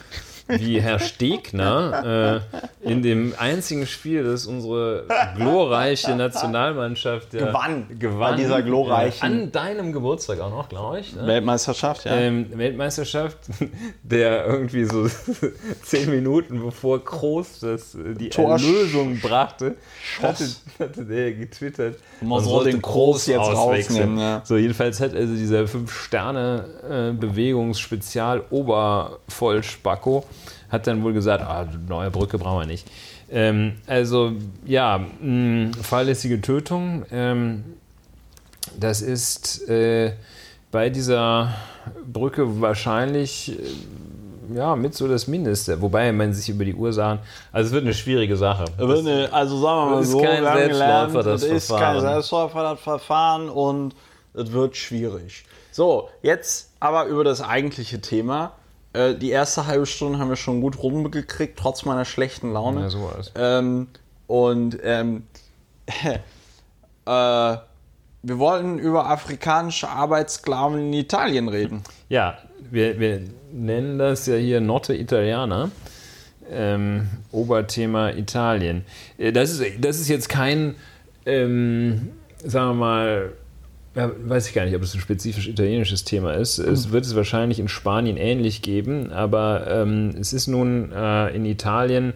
wie Herr Stegner äh, in dem einzigen Spiel, das unsere glorreiche Nationalmannschaft ja, Gewann. gewann. Bei dieser glorreichen- Äh, an deinem Geburtstag auch noch, glaube ich. Ne? Weltmeisterschaft, ja. ähm, Weltmeisterschaft, der irgendwie so zehn Minuten bevor Kroos das, äh, die Tor Erlösung brachte, hatte, hatte der getwittert. Man soll den Kroos jetzt rausnehmen, ja. So, jedenfalls hat also dieser Fünf-Sterne-Bewegungsspezial-Obervollspacko hat dann wohl gesagt, ah, neue Brücke brauchen wir nicht. Ähm, also, ja, mh, fahrlässige Tötung. Ähm, das ist äh, bei dieser Brücke wahrscheinlich äh, ja, mit so das Mindeste. Wobei man sich über die Ursachen. Also es wird eine schwierige Sache. Ne, also sagen wir mal Das ist so, kein Selbstläufer, das es ist kein Verfahren. Selbstläufer, das Verfahren und es wird schwierig. So, jetzt aber über das eigentliche Thema. Äh, Die erste halbe Stunde haben wir schon gut rumgekriegt, trotz meiner schlechten Laune. Ja, sowas. Ähm, und ähm, äh, wir wollten über afrikanische Arbeitssklaven in Italien reden. Ja, wir, wir nennen das ja hier Notte Italiana. Ähm, Oberthema Italien. Äh, Das ist, das ist jetzt kein, ähm, sagen wir mal, ja, weiß ich gar nicht, ob es ein spezifisch italienisches Thema ist. Es wird es wahrscheinlich in Spanien ähnlich geben, aber ähm, es ist nun äh, in Italien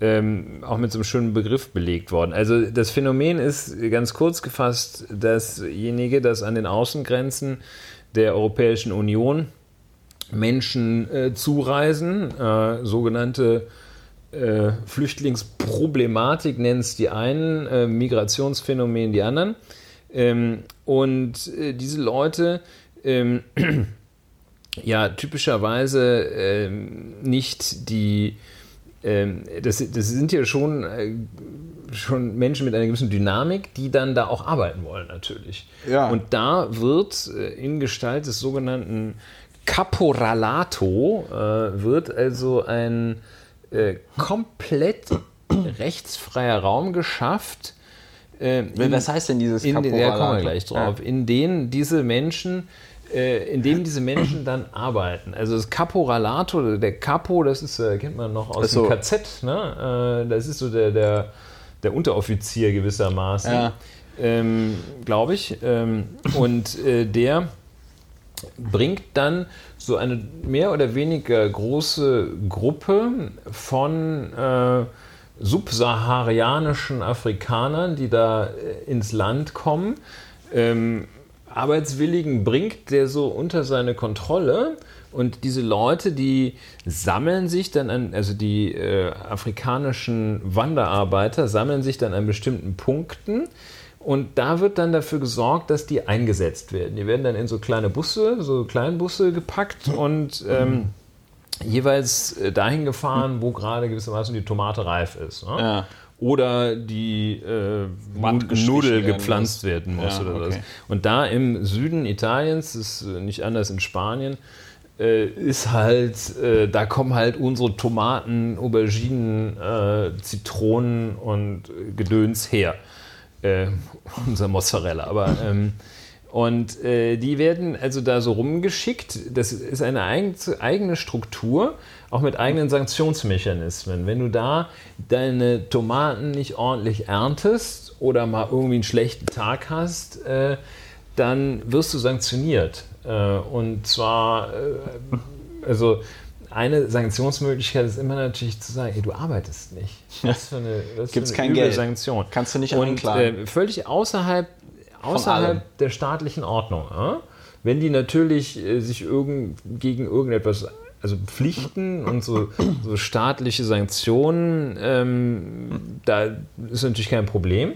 ähm, auch mit so einem schönen Begriff belegt worden. Also das Phänomen ist ganz kurz gefasst dasjenige, dass an den Außengrenzen der Europäischen Union Menschen äh, zureisen, äh, sogenannte äh, Flüchtlingsproblematik nennen es die einen, äh, Migrationsphänomen die anderen. Ähm, und äh, diese Leute ähm, ja typischerweise ähm, nicht die, ähm, das, das sind ja schon, äh, schon Menschen mit einer gewissen Dynamik, die dann da auch arbeiten wollen natürlich. Ja. Und da wird äh, in Gestalt des sogenannten Caporalato äh, wird also ein äh, komplett rechtsfreier Raum geschafft. Äh, in- Was heißt denn dieses in den, ja, kommen wir Caporalato? gleich drauf, in denen diese Menschen, äh, in dem diese Menschen dann arbeiten. Also das Caporalato, der Capo, das ist, äh, kennt man noch aus so. dem KZ, ne? Äh, das ist so der, der, der Unteroffizier gewissermaßen, Ja. ähm, glaube ich. Ähm, und äh, der bringt dann so eine mehr oder weniger große Gruppe von äh, subsaharianischen Afrikanern, die da äh, ins Land kommen, ähm, Arbeitswilligen bringt der so unter seine Kontrolle. Und diese Leute, die sammeln sich dann an, also die äh, afrikanischen Wanderarbeiter sammeln sich dann an bestimmten Punkten. Und da wird dann dafür gesorgt, dass die eingesetzt werden. Die werden dann in so kleine Busse, so Kleinbusse gepackt und ähm, jeweils äh, dahin gefahren, wo gerade gewissermaßen die Tomate reif ist. Ne? Ja. Oder die äh, Nudel gepflanzt werden muss Ja, oder okay. was. Und da im Süden Italiens, das ist äh, nicht anders in Spanien, äh, ist halt, äh, da kommen halt unsere Tomaten, Auberginen, äh, Zitronen und Gedöns her. Unser Mozzarella, aber ähm, und äh, die werden also da so rumgeschickt. Das ist eine eigen, eigene Struktur, auch mit eigenen Sanktionsmechanismen. Wenn du da deine Tomaten nicht ordentlich erntest oder mal irgendwie einen schlechten Tag hast, äh, dann wirst du sanktioniert. Äh, und zwar, äh, also eine Sanktionsmöglichkeit ist immer natürlich zu sagen, ey, du arbeitest nicht. Was für eine, was Gibt's für eine kein Geld. Sanktion. Kannst du nicht Und anklagen. äh, völlig außerhalb. Außerhalb der staatlichen Ordnung. Ja? Wenn die natürlich äh, sich irgend, gegen irgendetwas also Pflichten und so, so staatliche Sanktionen, ähm, da ist natürlich kein Problem.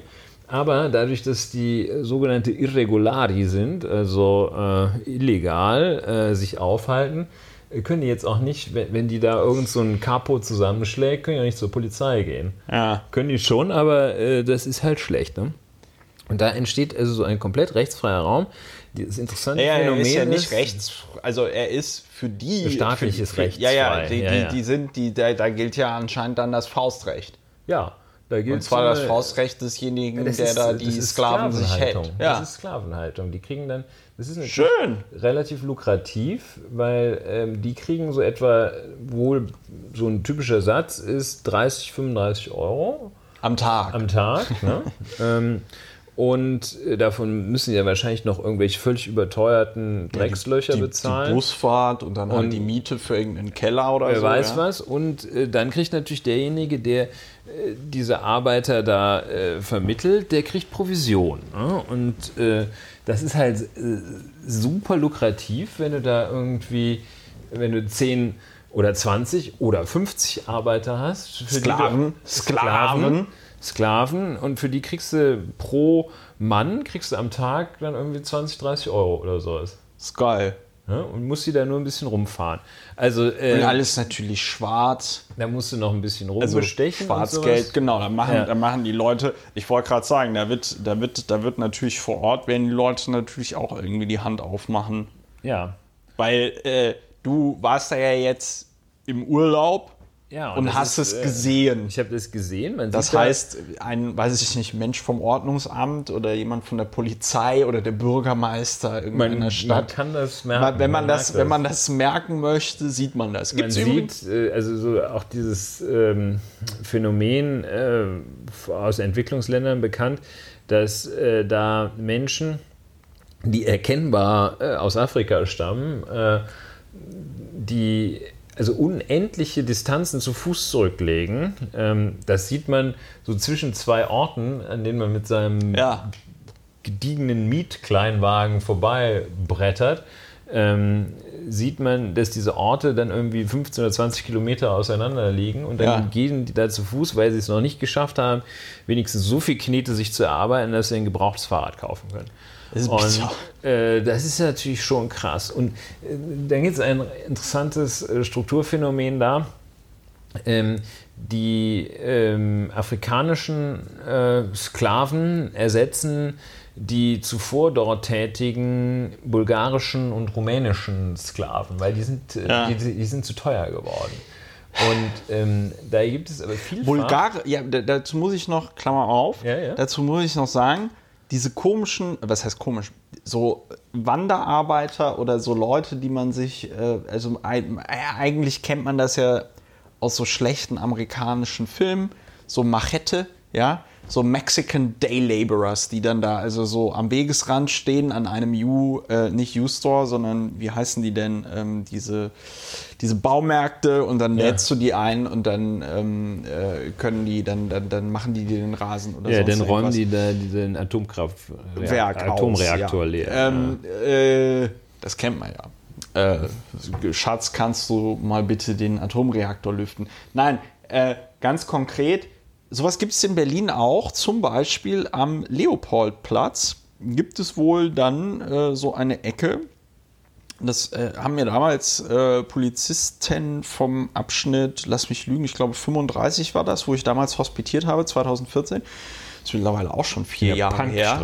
Aber dadurch, dass die sogenannte Irregulari sind, also äh, illegal äh, sich aufhalten, äh, können die jetzt auch nicht, wenn, wenn die da irgend so ein Capo zusammenschlägt, können die auch nicht zur Polizei gehen. Ja. Können die schon, aber äh, das ist halt schlecht. Ne? Und da entsteht also so ein komplett rechtsfreier Raum. Das interessante Ja, er Phänomen ist ja nicht rechts, also er ist für die Staatliches für, Recht Ja, ja, die, Ja, ja. die sind, die, da, da gilt ja anscheinend dann das Faustrecht. Ja, da gilt Und zwar das so eine- Faustrecht desjenigen, Das der ist- da das die Sklaven sich hält. Sklavenhaltung. Ja. Das ist Sklavenhaltung. Die kriegen dann, das ist Schön. relativ lukrativ, weil ähm, die kriegen so etwa, wohl so ein typischer Satz ist 30, 35 Euro Am Tag. am Tag. ne? ähm, und äh, davon müssen die ja wahrscheinlich noch irgendwelche völlig überteuerten Dreckslöcher die, bezahlen. Die Busfahrt und dann Und- halt die Miete für irgendeinen Keller oder Wer so. weiß ja. was. Und äh, dann kriegt natürlich derjenige, der äh, diese Arbeiter da vermittelt, der kriegt Provision. Ne? Und das ist halt super lukrativ, wenn du da irgendwie, wenn du 10 oder 20 oder 50 Arbeiter hast. die du- Sklaven. Sklaven. Sklaven. Und für die kriegst du pro Mann, kriegst du am Tag dann irgendwie 20, 30 Euro oder sowas. Ist geil. Ne? Und musst die da nur ein bisschen rumfahren. Also, äh, Und alles natürlich schwarz. da musst du noch ein bisschen Also rumbestechen. und Schwarzgeld, genau. Da machen, Ja. da machen die Leute, ich wollte gerade sagen, da wird, da, wird, da wird natürlich vor Ort, werden die Leute natürlich auch irgendwie die Hand aufmachen. Ja. Weil äh, du warst da ja jetzt im Urlaub ja und das hast ist, es äh, gesehen. Ich habe das gesehen. Man Das heißt, ein, weiß ich nicht, Mensch vom Ordnungsamt oder jemand von der Polizei oder der Bürgermeister man, man Stadt. kann das merken. wenn, man das, merkt wenn man das merken möchte, sieht man das. Man Gibt's übrigens- sieht, äh, also so auch dieses ähm, Phänomen äh, aus Entwicklungsländern bekannt, dass äh, da Menschen, die erkennbar äh, aus Afrika stammen, äh, die also unendliche Distanzen zu Fuß zurücklegen. Ähm, das sieht man so zwischen zwei Orten, an denen man mit seinem Ja. gediegenen Mietkleinwagen vorbei brettert, ähm, sieht man, dass diese Orte dann irgendwie 15 oder 20 Kilometer auseinander liegen und dann Ja. gehen die da zu Fuß, weil sie es noch nicht geschafft haben, wenigstens so viel Knete sich zu erarbeiten, dass sie ein gebrauchtes Fahrrad kaufen können. Das ist Und äh, das ist natürlich schon krass. Und äh, dann gibt es ein interessantes äh, Strukturphänomen da. Ähm, die ähm, afrikanischen äh, Sklaven ersetzen die zuvor dort tätigen bulgarischen und rumänischen Sklaven, weil die sind, äh, Ja. die, die sind zu teuer geworden. Und ähm, da gibt es aber viel Bulgar, ja, da- dazu muss ich noch, Klammer auf, Ja, ja. dazu muss ich noch sagen, diese komischen, was heißt komisch, so Wanderarbeiter oder so Leute, die man sich, äh, also äh, eigentlich kennt man das ja aus so schlechten amerikanischen Filmen, so Machete, ja, so Mexican Day Laborers, die dann da also so am Wegesrand stehen an einem U, äh, nicht U-Store, sondern wie heißen die denn, ähm, diese, diese Baumärkte und dann Ja. lädst du die ein und dann ähm, äh, können die, dann, dann, dann machen die dir den Rasen oder Ja, sonst dann räumen die da diesen Atomkraftwerk, Werk Atomreaktor aus, ja. leer. Ähm, äh, das kennt man ja. Äh, Schatz, kannst du mal bitte den Atomreaktor lüften? Nein, äh, ganz konkret, sowas gibt es in Berlin auch, zum Beispiel am Leopoldplatz gibt es wohl dann äh, so eine Ecke. Das äh, haben mir damals äh, Polizisten vom Abschnitt, lass mich lügen, ich glaube 35 war das, wo ich damals hospitiert habe, 2014. Ist mittlerweile auch schon vier ja, Jahre her.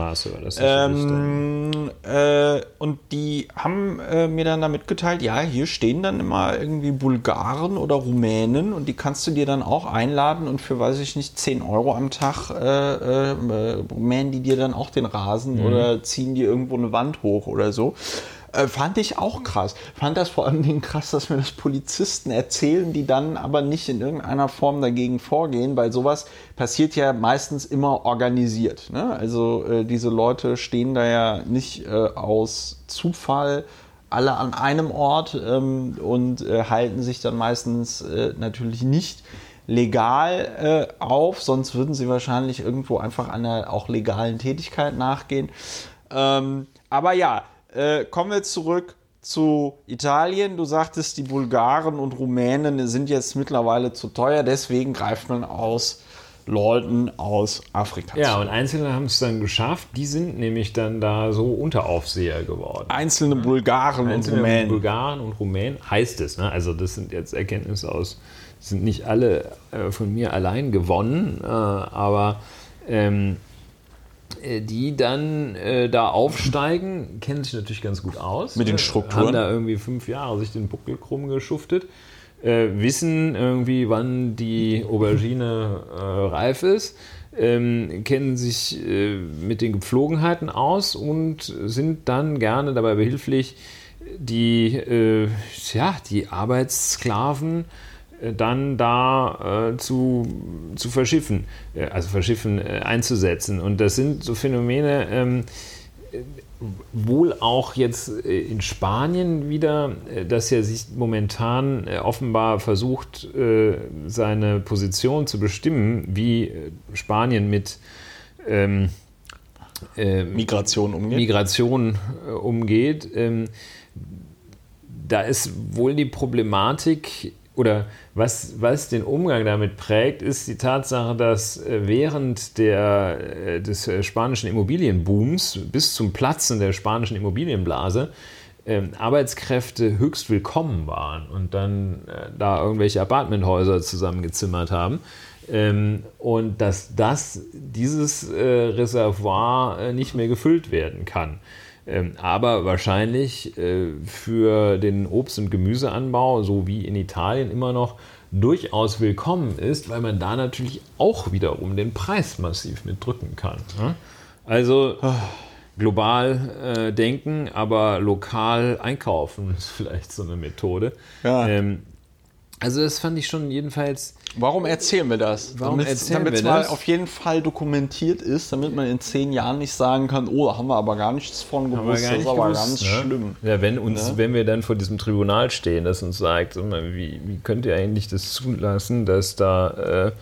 Ähm, äh, und die haben äh, mir dann da mitgeteilt, ja, hier stehen dann immer irgendwie Bulgaren oder Rumänen und die kannst du dir dann auch einladen und für, weiß ich nicht, 10 Euro am Tag äh, äh, mähen die dir dann auch den Rasen oder ziehen dir irgendwo eine Wand hoch oder so. Äh, fand ich auch krass. Fand das vor allen Dingen krass, dass mir das Polizisten erzählen, die dann aber nicht in irgendeiner Form dagegen vorgehen, weil sowas passiert ja meistens immer organisiert. Ne? Also äh, diese Leute stehen da ja nicht äh, aus Zufall alle an einem Ort ähm, und äh, halten sich dann meistens äh, natürlich nicht legal auf, sonst würden sie wahrscheinlich irgendwo einfach einer auch legalen Tätigkeit nachgehen. Ähm, aber ja, äh, kommen wir zurück zu Italien. Du sagtest, die Bulgaren und Rumänen sind jetzt mittlerweile zu teuer, deswegen greift man aus Leuten aus Afrika. Ja, und Einzelne haben es dann geschafft. Die sind nämlich dann da so Unteraufseher geworden. Einzelne Bulgaren Einzelne und Rumänen. Bulgaren und Rumänen heißt es. Ne? Also das sind jetzt Erkenntnisse aus, sind nicht alle äh, von mir allein gewonnen, äh, aber ähm, äh, die dann äh, da aufsteigen, kennen sich natürlich ganz gut aus. Mit den äh, Strukturen. Haben da irgendwie fünf Jahre sich den Buckel krumm geschuftet. Äh, wissen irgendwie, wann die Aubergine äh, reif ist, ähm, kennen sich äh, mit den Gepflogenheiten aus und sind dann gerne dabei behilflich, die, äh, ja, die Arbeitssklaven äh, dann da äh, zu, zu verschiffen, äh, also verschiffen äh, einzusetzen. Und das sind so Phänomene, ähm, äh, wohl auch jetzt äh, in Spanien wieder, äh, dass er sich momentan äh, offenbar versucht, äh, seine Position zu bestimmen, wie äh, Spanien mit ähm, äh, Migration umgeht. Migration äh, umgeht. Ähm, da ist wohl die Problematik oder was, was den Umgang damit prägt, ist die Tatsache, dass äh, während der, äh, des äh, spanischen Immobilienbooms bis zum Platzen der spanischen Immobilienblase ähm, Arbeitskräfte höchst willkommen waren und dann da irgendwelche Apartmenthäuser zusammengezimmert haben. Ähm, und dass das, dieses Reservoir nicht mehr gefüllt werden kann. Ähm, aber wahrscheinlich äh, für den Obst- und Gemüseanbau, so wie in Italien immer noch, durchaus willkommen ist, weil man da natürlich auch wiederum den Preis massiv mit drücken kann. ne? Also global äh, denken, aber lokal einkaufen ist vielleicht so eine Methode. Ja. Ähm, also das fand ich schon jedenfalls Warum erzählen wir das? Warum Damit's- erzählen damit's wir mal das? auf jeden Fall dokumentiert ist, damit man in zehn Jahren nicht sagen kann, oh, da haben wir aber gar nichts von Haben wir gewusst, das ist nicht aber gewusst, ganz ne? schlimm. Ja, wenn uns, Ne? wenn wir dann vor diesem Tribunal stehen, das uns sagt, sag mal, wie, wie könnt ihr eigentlich das zulassen, dass da äh,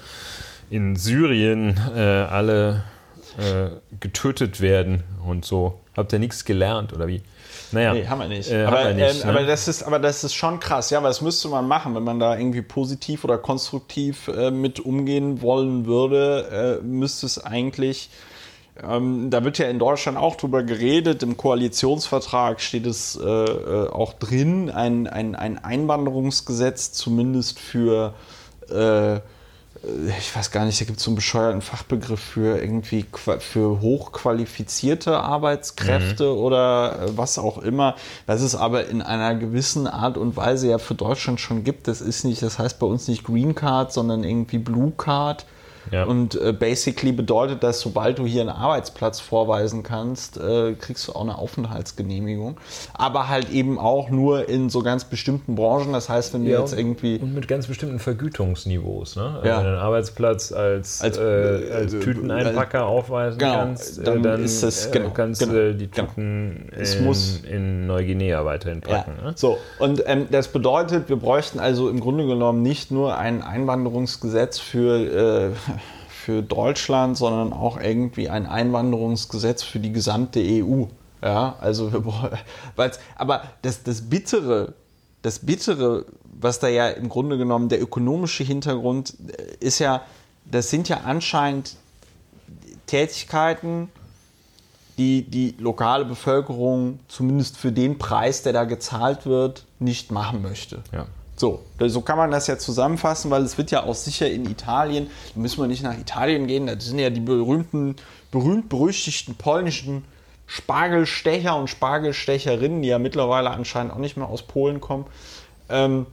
in Syrien äh, alle äh, getötet werden und so? Habt ihr nichts gelernt oder wie? Naja, Nee, haben wir nicht. Äh, aber, haben wir nicht ähm, ne? aber, das ist, aber das ist schon krass, ja, weil das müsste man machen, wenn man da irgendwie positiv oder konstruktiv äh, mit umgehen wollen würde, äh, müsste es eigentlich. Ähm, da wird ja in Deutschland auch drüber geredet. Im Koalitionsvertrag steht es äh, äh, auch drin, ein, ein, ein Einwanderungsgesetz zumindest für äh, ich weiß gar nicht, da gibt es so einen bescheuerten Fachbegriff für irgendwie für hochqualifizierte Arbeitskräfte oder äh, was auch immer, was es aber in einer gewissen Art und Weise ja für Deutschland schon gibt. Das ist nicht, das heißt bei uns nicht Green Card, sondern irgendwie Blue Card. Ja. Und äh, basically bedeutet das, sobald du hier einen Arbeitsplatz vorweisen kannst, äh, kriegst du auch eine Aufenthaltsgenehmigung. Aber halt eben auch nur in so ganz bestimmten Branchen. Das heißt, wenn du Ja, jetzt irgendwie und mit ganz bestimmten Vergütungsniveaus. Ne? Also Ja. Wenn du einen Arbeitsplatz als, Als, äh, als äh, Tüteneinpacker aufweisen genau, kannst, äh, dann dann, ist es- äh, genau, kannst genau, du die genau. Tüten Es in, muss- in Neuguinea weiterhin packen. Ne? so. Und ähm, das bedeutet, wir bräuchten also im Grunde genommen nicht nur ein Einwanderungsgesetz für, äh, für Deutschland, sondern auch irgendwie ein Einwanderungsgesetz für die gesamte EU. Ja, also wir aber das, das Bittere, das Bittere, was da ja im Grunde genommen der ökonomische Hintergrund äh, ist ja, das sind ja anscheinend Tätigkeiten, die die lokale Bevölkerung zumindest für den Preis, der da gezahlt wird, nicht machen möchte. Ja. So, so kann man das ja zusammenfassen, weil es wird ja auch sicher in Italien, da müssen wir nicht nach Italien gehen, das sind ja die berühmten, berühmt-berüchtigten polnischen Spargelstecher und Spargelstecherinnen, die ja mittlerweile anscheinend auch nicht mehr aus Polen kommen. Ähm,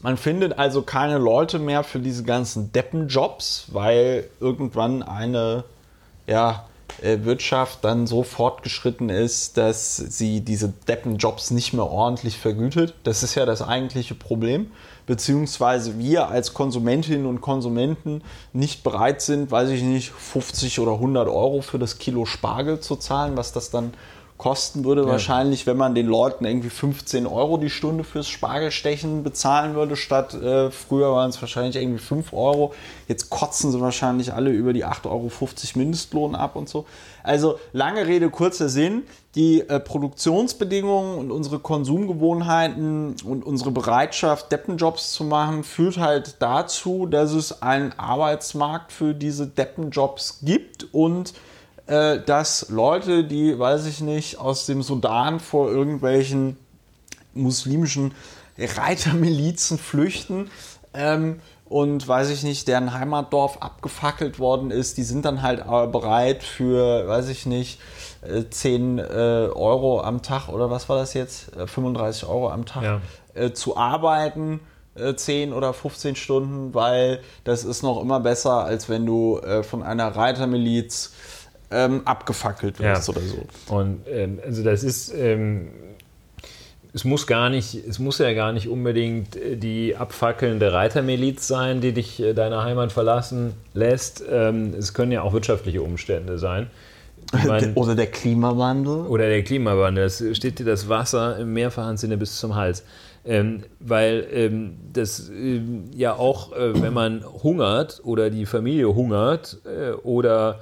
man findet also keine Leute mehr für diese ganzen Deppenjobs, weil irgendwann eine ja, Wirtschaft dann so fortgeschritten ist, dass sie diese Deppenjobs nicht mehr ordentlich vergütet. Das ist ja das eigentliche Problem. Beziehungsweise wir als Konsumentinnen und Konsumenten nicht bereit sind, weiß ich nicht, 50 oder 100 Euro für das Kilo Spargel zu zahlen, was das dann kosten würde. Ja. Wahrscheinlich, wenn man den Leuten irgendwie 15 Euro die Stunde fürs Spargelstechen bezahlen würde, statt äh, früher waren es wahrscheinlich irgendwie 5 Euro. Jetzt kotzen sie wahrscheinlich alle über die 8,50 Euro Mindestlohn ab und so. Also lange Rede, kurzer Sinn. Die äh, Produktionsbedingungen und unsere Konsumgewohnheiten und unsere Bereitschaft, Deppenjobs zu machen, führt halt dazu, dass es einen Arbeitsmarkt für diese Deppenjobs gibt und äh, dass Leute, die, weiß ich nicht, aus dem Sudan vor irgendwelchen muslimischen Reitermilizen flüchten ähm, und, weiß ich nicht, deren Heimatdorf abgefackelt worden ist, die sind dann halt aber bereit für, weiß ich nicht, 10 äh, äh, Euro am Tag oder was war das jetzt? 35 äh, Euro am Tag ja. zu arbeiten. 10 oder 15 Stunden, weil das ist noch immer besser, als wenn du von einer Reitermiliz ähm, abgefackelt wirst ja. oder so. Und ähm, also das ist, ähm, es muss gar nicht, es muss ja gar nicht unbedingt äh, die abfackelnde Reitermiliz sein, die dich äh, deine Heimat verlassen lässt. Ähm, es können ja auch wirtschaftliche Umstände sein. Meine, oder der Klimawandel. Oder der Klimawandel. Es steht dir das Wasser im mehrfachen Sinne bis zum Hals. Ähm, weil ähm, das ähm, ja auch, äh, wenn man hungert oder die Familie hungert äh, oder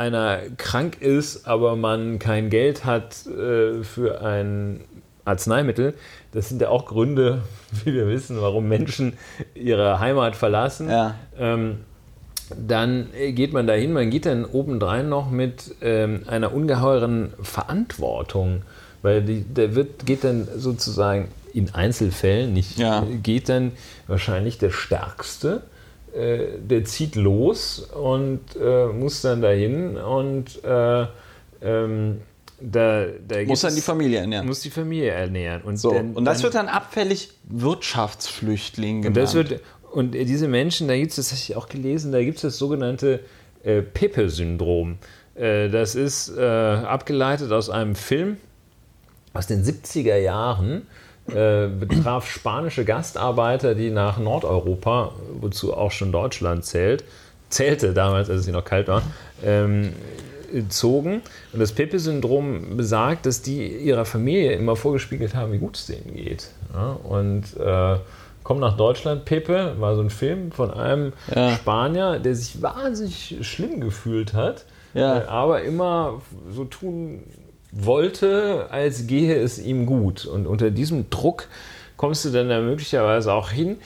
einer krank ist, aber man kein Geld hat äh, für ein Arzneimittel, das sind ja auch Gründe, wie wir wissen, warum Menschen ihre Heimat verlassen. Ja. Ähm, dann geht man dahin, man geht dann obendrein noch mit ähm, einer ungeheuren Verantwortung, weil die, der wird, geht dann sozusagen in Einzelfällen nicht, ja. geht dann wahrscheinlich der Stärkste äh, der zieht los und äh, muss dann dahin und äh, ähm, da, da muss dann die Familie ernähren. Muss die Familie ernähren. Und, so, dann, und das dann, wird dann abfällig Wirtschaftsflüchtling genannt. Und, das wird, und diese Menschen, da gibt es, das habe ich auch gelesen, da gibt es das sogenannte äh, Pepe-Syndrom. Äh, das ist äh, abgeleitet aus einem Film aus den 70er Jahren äh, betraf spanische Gastarbeiter, die nach Nordeuropa, wozu auch schon Deutschland zählt, zählte damals, als es noch kalt war, ähm, zogen. Und das Pepe-Syndrom besagt, dass die ihrer Familie immer vorgespiegelt haben, wie gut es denen geht. Ja? Und äh, kommt nach Deutschland, Pepe war so ein Film von einem ja. Spanier, der sich wahnsinnig schlimm gefühlt hat, ja. äh, aber immer so tun wollte, als gehe es ihm gut. Und unter diesem Druck kommst du dann da möglicherweise auch hin,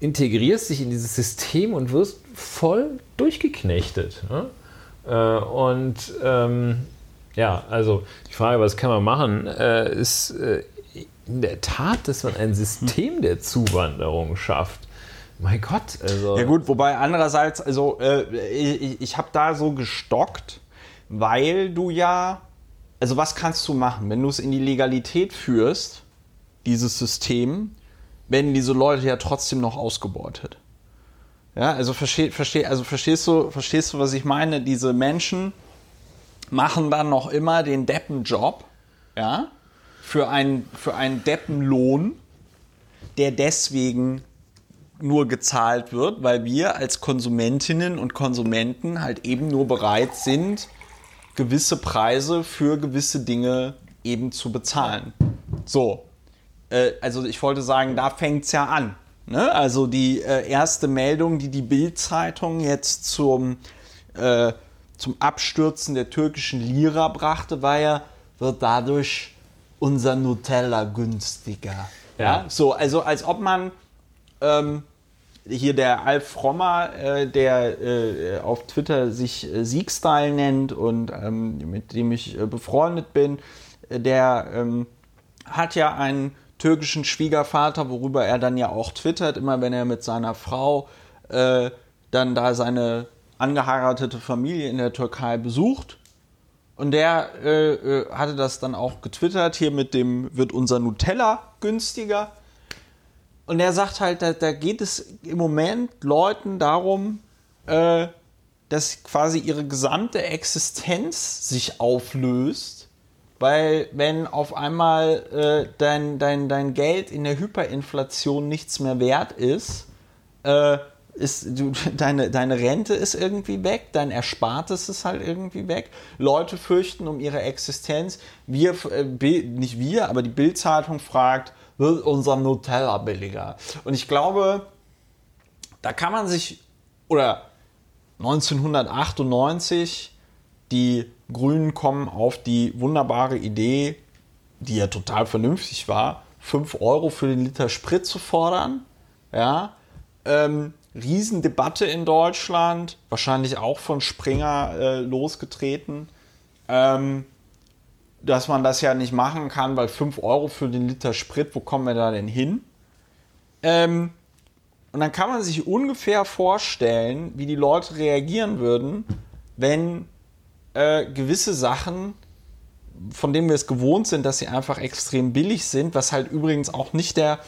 integrierst dich in dieses System und wirst voll durchgeknechtet. Ne? Äh, und ähm, ja, also die Frage, was kann man machen, äh, ist äh, in der Tat, dass man ein System der Zuwanderung schafft. Mein Gott, also. Ja, gut, wobei andererseits, also äh, ich, ich habe da so gestockt, weil du ja also was kannst du machen, wenn du es in die Legalität führst, dieses System, werden diese Leute ja trotzdem noch ausgebeutet. Ja, also, versteh, versteh, also verstehst, du, verstehst du, was ich meine? Diese Menschen machen dann noch immer den Deppenjob, ja, für einen, für einen Deppenlohn, der deswegen nur gezahlt wird, weil wir als Konsumentinnen und Konsumenten halt eben nur bereit sind, gewisse Preise für gewisse Dinge eben zu bezahlen. So, äh, also ich wollte sagen, da fängt es ja an. Ne? Also die äh, erste Meldung, die die Bild-Zeitung jetzt zum, äh, zum Abstürzen der türkischen Lira brachte, war ja, wird dadurch unser Nutella günstiger. Ja. ja? So, also als ob man ähm, hier der Alf Frommer, äh, der äh, auf Twitter sich äh, Siegstyle nennt und ähm, mit dem ich äh, befreundet bin, äh, der ähm, hat ja einen türkischen Schwiegervater, worüber er dann ja auch twittert, immer wenn er mit seiner Frau äh, dann da seine angeheiratete Familie in der Türkei besucht. Und der hatte das dann auch getwittert, hier mit dem wird unser Nutella günstiger. Und er sagt halt, da, da, geht es im Moment Leuten darum, äh, dass quasi ihre gesamte Existenz sich auflöst, weil wenn auf einmal äh, dein, dein, dein Geld in der Hyperinflation nichts mehr wert ist, äh, ist, du, deine, deine Rente ist irgendwie weg, dein Erspartes ist halt irgendwie weg. Leute fürchten um ihre Existenz. Wir, äh, nicht wir, aber die Bildzeitung fragt, wird unser Nutella billiger? Und ich glaube, da kann man sich, oder 1998, die Grünen kommen auf die wunderbare Idee, die ja total vernünftig war, 5 Euro für den Liter Sprit zu fordern. Ja, ähm, Riesendebatte in Deutschland, wahrscheinlich auch von Springer äh, losgetreten, ähm, dass man das ja nicht machen kann, weil 5 Euro für den Liter Sprit, wo kommen wir da denn hin? Ähm, und dann kann man sich ungefähr vorstellen, wie die Leute reagieren würden, wenn äh, gewisse Sachen, von denen wir es gewohnt sind, dass sie einfach extrem billig sind, was halt übrigens auch nicht der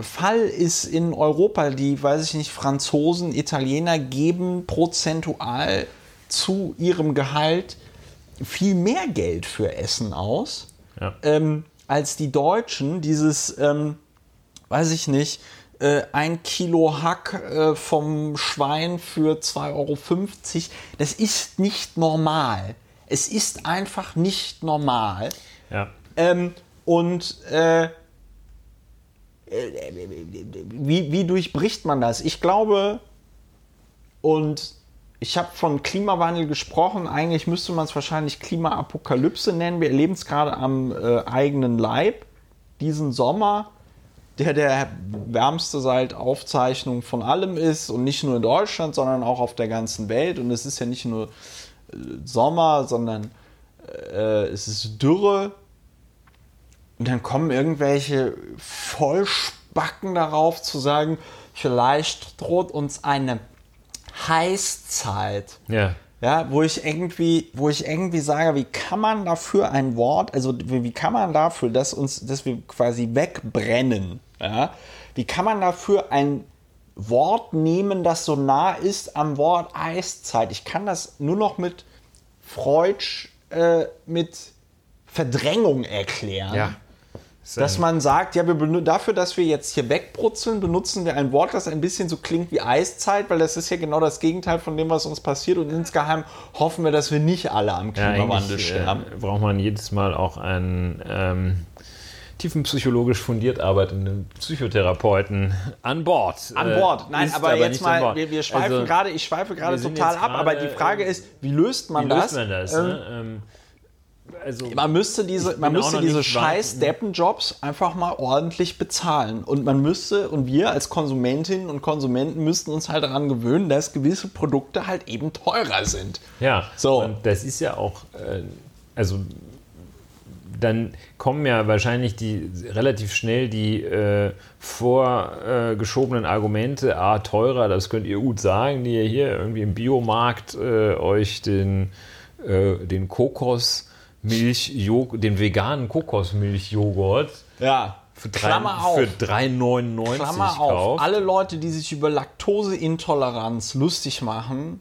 Fall ist in Europa, die, weiß ich nicht, Franzosen, Italiener geben prozentual zu ihrem Gehalt viel mehr Geld für Essen aus ja. ähm, als die Deutschen. Dieses, ähm, weiß ich nicht, äh, ein Kilo Hack äh, vom Schwein für 2,50 Euro, das ist nicht normal. Es ist einfach nicht normal. Ja. Ähm, und äh, wie, wie durchbricht man das? Ich glaube, und ich habe von Klimawandel gesprochen, eigentlich müsste man es wahrscheinlich Klimaapokalypse nennen. Wir erleben es gerade am äh, eigenen Leib. Diesen Sommer, der der wärmste seit Aufzeichnung von allem ist und nicht nur in Deutschland, sondern auch auf der ganzen Welt. Und es ist ja nicht nur äh, Sommer, sondern äh, es ist Dürre, und dann kommen irgendwelche Vollspacken darauf zu sagen, vielleicht droht uns eine Heißzeit. Ja. Ja, wo ich irgendwie, wo ich irgendwie sage, wie kann man dafür ein Wort, also wie kann man dafür, dass uns, dass wir quasi wegbrennen, ja, wie kann man dafür ein Wort nehmen, das so nah ist am Wort Eiszeit? Ich kann das nur noch mit Freud, äh, mit Verdrängung erklären. Ja. Dass man sagt, ja, wir dafür, dass wir jetzt hier wegbrutzeln, benutzen wir ein Wort, das ein bisschen so klingt wie Eiszeit, weil das ist ja genau das Gegenteil von dem, was uns passiert. Und insgeheim hoffen wir, dass wir nicht alle am Klimawandel ja, sterben. Äh, braucht man jedes Mal auch einen ähm, tiefenpsychologisch fundiert arbeitenden Psychotherapeuten an Bord. An Bord. Äh, Nein, aber, aber jetzt mal, wir, wir schweifen also, gerade, ich schweife gerade total ab, aber die Frage ist, wie löst man wie das? Löst man das ähm, ne? ähm, also man müsste diese, man müsste diese scheiß Deppenjobs einfach mal ordentlich bezahlen. Und man müsste, und wir als Konsumentinnen und Konsumenten müssten uns halt daran gewöhnen, dass gewisse Produkte halt eben teurer sind. Ja, so. Und das ist ja auch, äh, also dann kommen ja wahrscheinlich die relativ schnell die äh, vorgeschobenen äh, Argumente, ah, teurer, das könnt ihr gut sagen, die ihr hier irgendwie im Biomarkt äh, euch den, äh, den Kokos Milch, den veganen Kokosmilchjoghurt ja. für 3,99 Klammer kauft. auf. Alle Leute, die sich über Laktoseintoleranz lustig machen,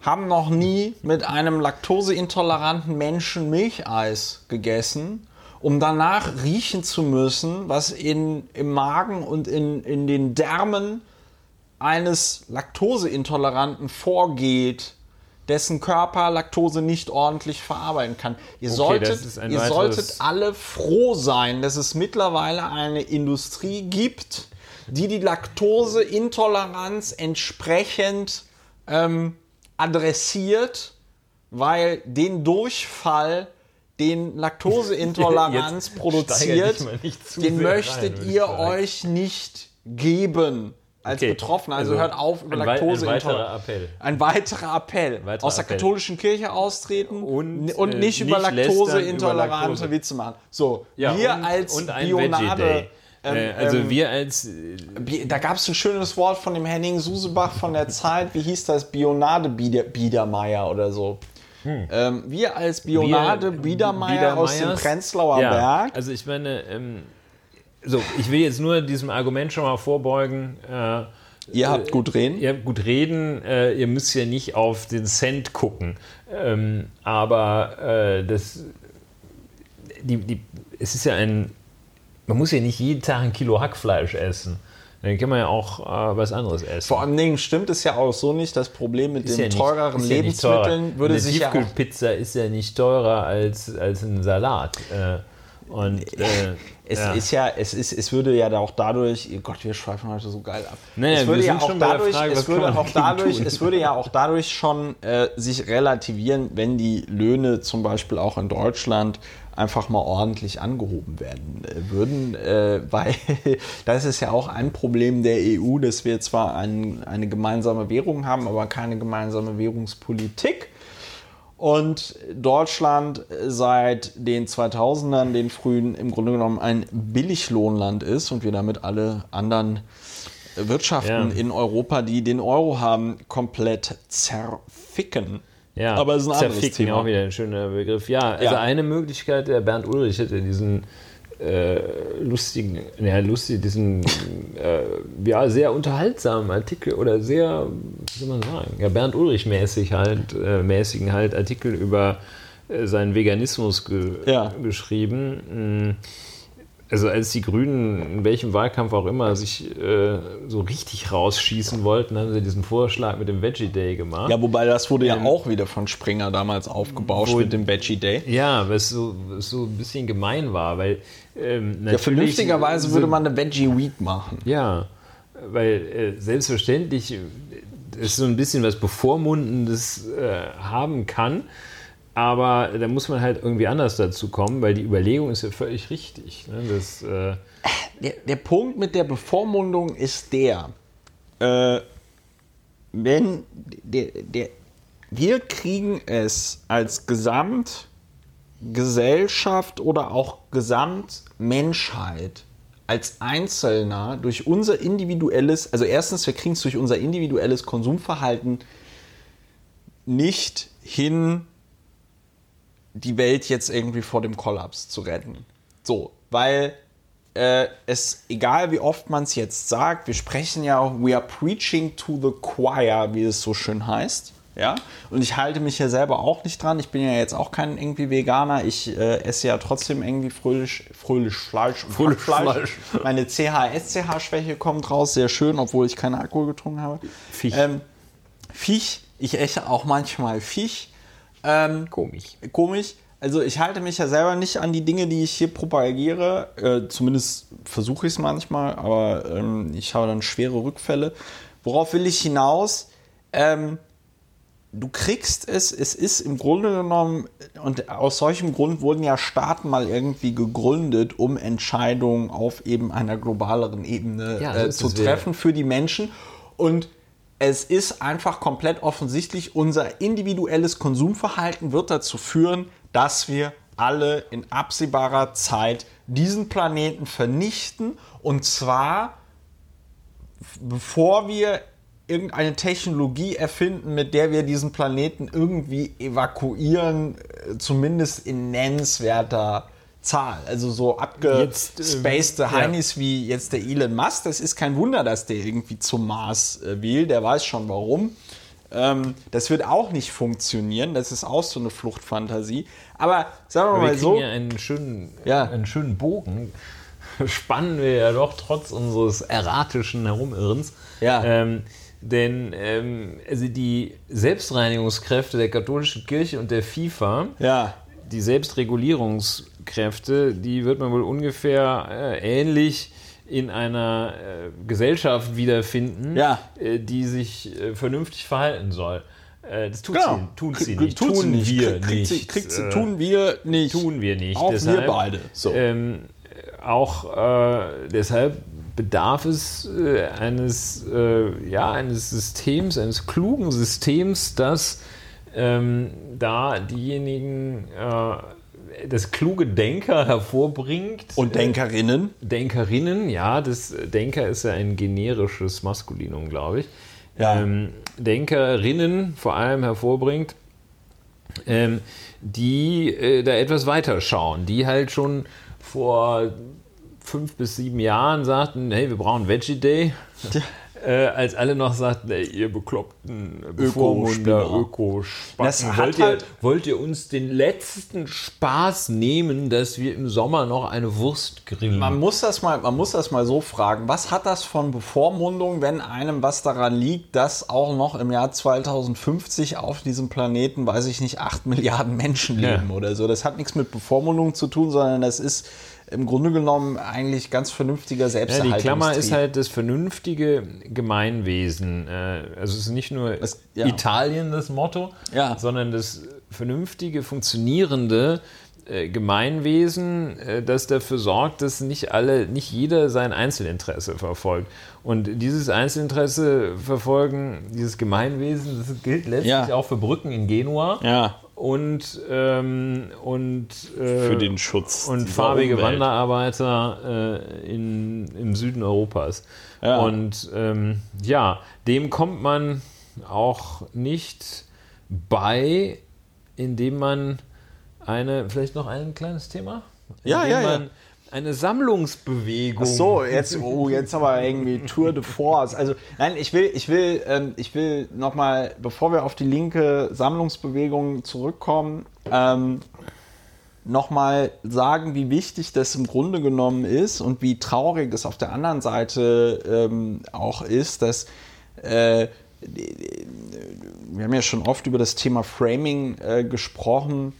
haben noch nie mit einem laktoseintoleranten Menschen Milcheis gegessen, um danach riechen zu müssen, was in, im Magen und in, in den Därmen eines Laktoseintoleranten vorgeht dessen Körper Laktose nicht ordentlich verarbeiten kann. Ihr, okay, solltet, ihr solltet alle froh sein, dass es mittlerweile eine Industrie gibt, die die Laktoseintoleranz entsprechend ähm, adressiert, weil den Durchfall den Laktoseintoleranz produziert, den möchtet rein, ihr euch nicht geben als okay. Betroffener. Also, also, hört auf über Laktose. Ein weiterer Appell. Ein weiterer Appell. Weiterer aus der Appell. katholischen Kirche austreten und, und nicht, äh, über Laktoseintolerante Witze machen. So, ja, wir und, als und Bionade. Ähm, äh, also ähm, wir als. Äh, da gab es ein schönes Wort von dem Henning Susebach von der Zeit. Wie hieß das? Bionade Biedermeier oder so. Hm. Ähm, wir als Bionade Biedermeier aus dem Prenzlauer ja, Berg. Also ich meine, ähm, so, ich will jetzt nur diesem Argument schon mal vorbeugen. Äh, ihr habt gut reden. Ihr habt gut reden. Äh, ihr müsst ja nicht auf den Cent gucken. Ähm, aber äh, das, die, die, es ist ja ein, man muss ja nicht jeden Tag ein Kilo Hackfleisch essen. Dann kann man ja auch äh, was anderes essen. Vor allen Dingen stimmt es ja auch so nicht. Das Problem mit Ist den ja nicht- teureren ist ja Lebensmitteln teurer. würde Eine sich ja auch Tiefkühlpizza ist ja nicht teurer als, als ein Salat. Äh, und äh, Es ja. ist ja, es ist, es würde ja auch dadurch, oh Gott, wir schweifen heute so geil ab. Naja, es würde ja auch dadurch, Frage, es würde auch dadurch, tun? es würde ja auch dadurch schon äh, sich relativieren, wenn die Löhne zum Beispiel auch in Deutschland einfach mal ordentlich angehoben werden äh, würden, äh, weil das ist ja auch ein Problem der EU, dass wir zwar ein, eine gemeinsame Währung haben, aber keine gemeinsame Währungspolitik. Und Deutschland seit den 2000ern, den frühen, im Grunde genommen ein Billiglohnland ist und wir damit alle anderen Wirtschaften Ja. in Europa, die den Euro haben, komplett zerficken. Ja, aber es ist ein anderes Thema. auch wieder ein schöner Begriff. Ja, also Ja. eine Möglichkeit, der Bernd Ulrich hätte diesen äh, lustigen, ja, lustig, diesen äh, ja, sehr unterhaltsamen Artikel oder sehr, wie soll man sagen, ja, Bernd Ulrich mäßig halt, äh, mäßigen halt Artikel über äh, seinen Veganismus ge Ja. geschrieben. Mm, Also als die Grünen in welchem Wahlkampf auch immer sich äh, so richtig rausschießen wollten, haben sie diesen Vorschlag mit dem Veggie Day gemacht. Ja, wobei das wurde ja auch wieder von Springer damals aufgebauscht Wo- mit dem Veggie Day. Ja, was so, was so ein bisschen gemein war, weil ähm, Ja, vernünftigerweise so- würde man eine Veggie Week machen. Ja, weil äh, selbstverständlich äh, es so ein bisschen was Bevormundendes äh, haben kann, aber da muss man halt irgendwie anders dazu kommen, weil die Überlegung ist ja völlig richtig. Ne? Das, äh, Der, der Punkt mit der Bevormundung ist der, äh, wenn der, der, wir kriegen es als Gesamtgesellschaft oder auch Gesamtmenschheit als Einzelner durch unser individuelles, also erstens, wir kriegen es durch unser individuelles Konsumverhalten nicht hin, die Welt jetzt irgendwie vor dem Kollaps zu retten. So, weil äh, es, egal wie oft man es jetzt sagt, wir sprechen ja auch, we are preaching to the choir, wie es so schön heißt. Ja, und ich halte mich ja selber auch nicht dran. Ich bin ja jetzt auch kein irgendwie Veganer. Ich äh, esse ja trotzdem irgendwie fröhlich, fröhlich Fleisch. und Fröhlich Hackfleisch. Meine CH-SCH-Schwäche kommt raus, sehr schön, obwohl ich keinen Alkohol getrunken habe. Fisch. Ähm, Fisch. Ich esse auch manchmal Fisch. Ähm, komisch. komisch. Also ich halte mich ja selber nicht an die Dinge, die ich hier propagiere. Äh, zumindest versuche ich es manchmal, aber ähm, ich habe dann schwere Rückfälle. Worauf will ich hinaus? Ähm, du kriegst es, es ist im Grunde genommen, und aus solchem Grund wurden ja Staaten mal irgendwie gegründet, um Entscheidungen auf eben einer globaleren Ebene Ja, äh, zu treffen für die Menschen. Und es ist einfach komplett offensichtlich, unser individuelles Konsumverhalten wird dazu führen, dass wir alle in absehbarer Zeit diesen Planeten vernichten. Und zwar bevor wir irgendeine Technologie erfinden, mit der wir diesen Planeten irgendwie evakuieren, äh, zumindest in nennenswerter Zahl. Also so abgespacede ja. Heinis wie jetzt der Elon Musk. Das ist kein Wunder, dass der irgendwie zum Mars äh, will. Der weiß schon warum. Ähm, das wird auch nicht funktionieren. Das ist auch so eine Fluchtfantasie. Aber sagen wir wir mal so. ja einen schönen, Ja. einen schönen Bogen. Spannen wir ja doch trotz unseres erratischen Herumirrens. Ja. Ähm, denn ähm, also die Selbstreinigungskräfte der katholischen Kirche und der FIFA, Ja. die Selbstregulierungskräfte, die wird man wohl ungefähr äh, ähnlich in einer äh, Gesellschaft wiederfinden, Ja. äh, die sich äh, vernünftig verhalten soll. Äh, das tut Genau. sie, tun sie nicht. sie tun nicht. wir Kriegt- kriegt sie- nicht. kriegt sie- Äh, tun wir nicht. tun wir nicht. Auch Deshalb, wir beide. So. Ähm, auch deshalb bedarf es eines, ja, eines Systems, eines klugen Systems, das ähm, da diejenigen, äh, das kluge Denker hervorbringt. Und Denkerinnen. Denkerinnen, ja, das Denker ist ja ein generisches Maskulinum, glaube ich. Ja. Ähm, Denkerinnen vor allem hervorbringt, ähm, die äh, da etwas weiter schauen, die halt schon vor fünf bis sieben Jahren sagten, hey, wir brauchen Veggie Day. äh, als alle noch sagten, ey, ihr bekloppten Bevormunder, Öko-Spacken, wollt, ihr, halt wollt ihr uns den letzten Spaß nehmen, dass wir im Sommer noch eine Wurst grillen? Man muss das mal, man muss das mal so fragen, was hat das von Bevormundung, wenn einem was daran liegt, dass auch noch im Jahr 2050 auf diesem Planeten, weiß ich nicht, 8 Milliarden Menschen leben ja. oder so. Das hat nichts mit Bevormundung zu tun, sondern das ist im Grunde genommen eigentlich ganz vernünftiger Selbsterhaltungstrieb. Ja, die Klammer ist halt das vernünftige Gemeinwesen. Äh, also es ist nicht nur das, ja. Italien das Motto, ja. sondern das vernünftige, funktionierende äh, Gemeinwesen, äh, das dafür sorgt, dass nicht alle, nicht jeder sein Einzelinteresse verfolgt. Und dieses Einzelinteresse verfolgen, dieses Gemeinwesen, das gilt letztlich ja. auch für Brücken in Genua. Ja und, ähm, und äh, für den Schutz und farbige Umwelt. Wanderarbeiter äh, in, im Süden Europas. Ja. Und ähm, ja, dem kommt man auch nicht bei, indem man eine, vielleicht noch ein kleines Thema? Ja, ja, ja eine Sammlungsbewegung. Ach so, jetzt, oh, jetzt aber irgendwie Tour de Force. Also, nein, ich will, ich will, ähm, ich will nochmal, bevor wir auf die linke Sammlungsbewegung zurückkommen, ähm, nochmal sagen, wie wichtig das im Grunde genommen ist und wie traurig es auf der anderen Seite ähm, auch ist, dass äh, wir haben ja schon oft über das Thema Framing äh, gesprochen,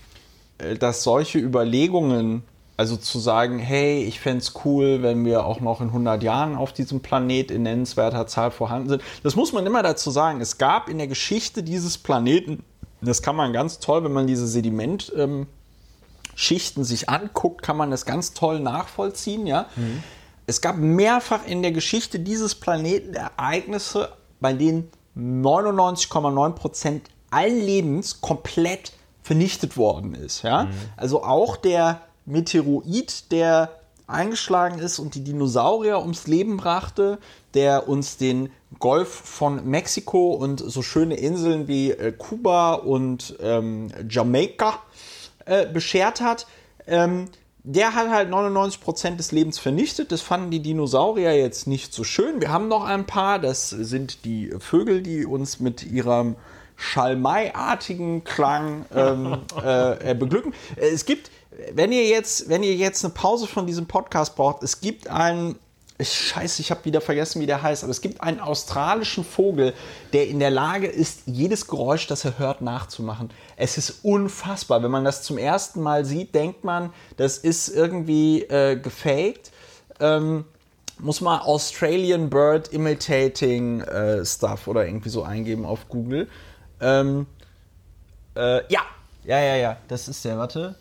äh, dass solche Überlegungen also zu sagen, hey, ich fände es cool, wenn wir auch noch in 100 Jahren auf diesem Planet in nennenswerter Zahl vorhanden sind. Das muss man immer dazu sagen. Es gab in der Geschichte dieses Planeten, das kann man ganz toll, wenn man diese Sedimentschichten ähm, sich anguckt, kann man das ganz toll nachvollziehen. Ja? Mhm. Es gab mehrfach in der Geschichte dieses Planeten Ereignisse, bei denen 99,9 Prozent allen Lebens komplett vernichtet worden ist. Ja? Mhm. Also auch der Meteoroid, der eingeschlagen ist und die Dinosaurier ums Leben brachte, der uns den Golf von Mexiko und so schöne Inseln wie äh, Kuba und ähm, Jamaika äh, beschert hat. Ähm, der hat halt 99% des Lebens vernichtet. Das fanden die Dinosaurier jetzt nicht so schön. Wir haben noch ein paar. Das sind die Vögel, die uns mit ihrem Schalmei-artigen Klang ähm, äh, beglücken. Es gibt wenn ihr jetzt, wenn ihr jetzt eine Pause von diesem Podcast braucht, es gibt einen, scheiße, ich habe wieder vergessen, wie der heißt, aber es gibt einen australischen Vogel, der in der Lage ist, jedes Geräusch, das er hört, nachzumachen. Es ist unfassbar. Wenn man das zum ersten Mal sieht, denkt man, das ist irgendwie äh, gefaked. Ähm, muss man Australian Bird Imitating äh, Stuff oder irgendwie so eingeben auf Google. Ähm, äh, ja, ja, ja, ja, das ist der, warte.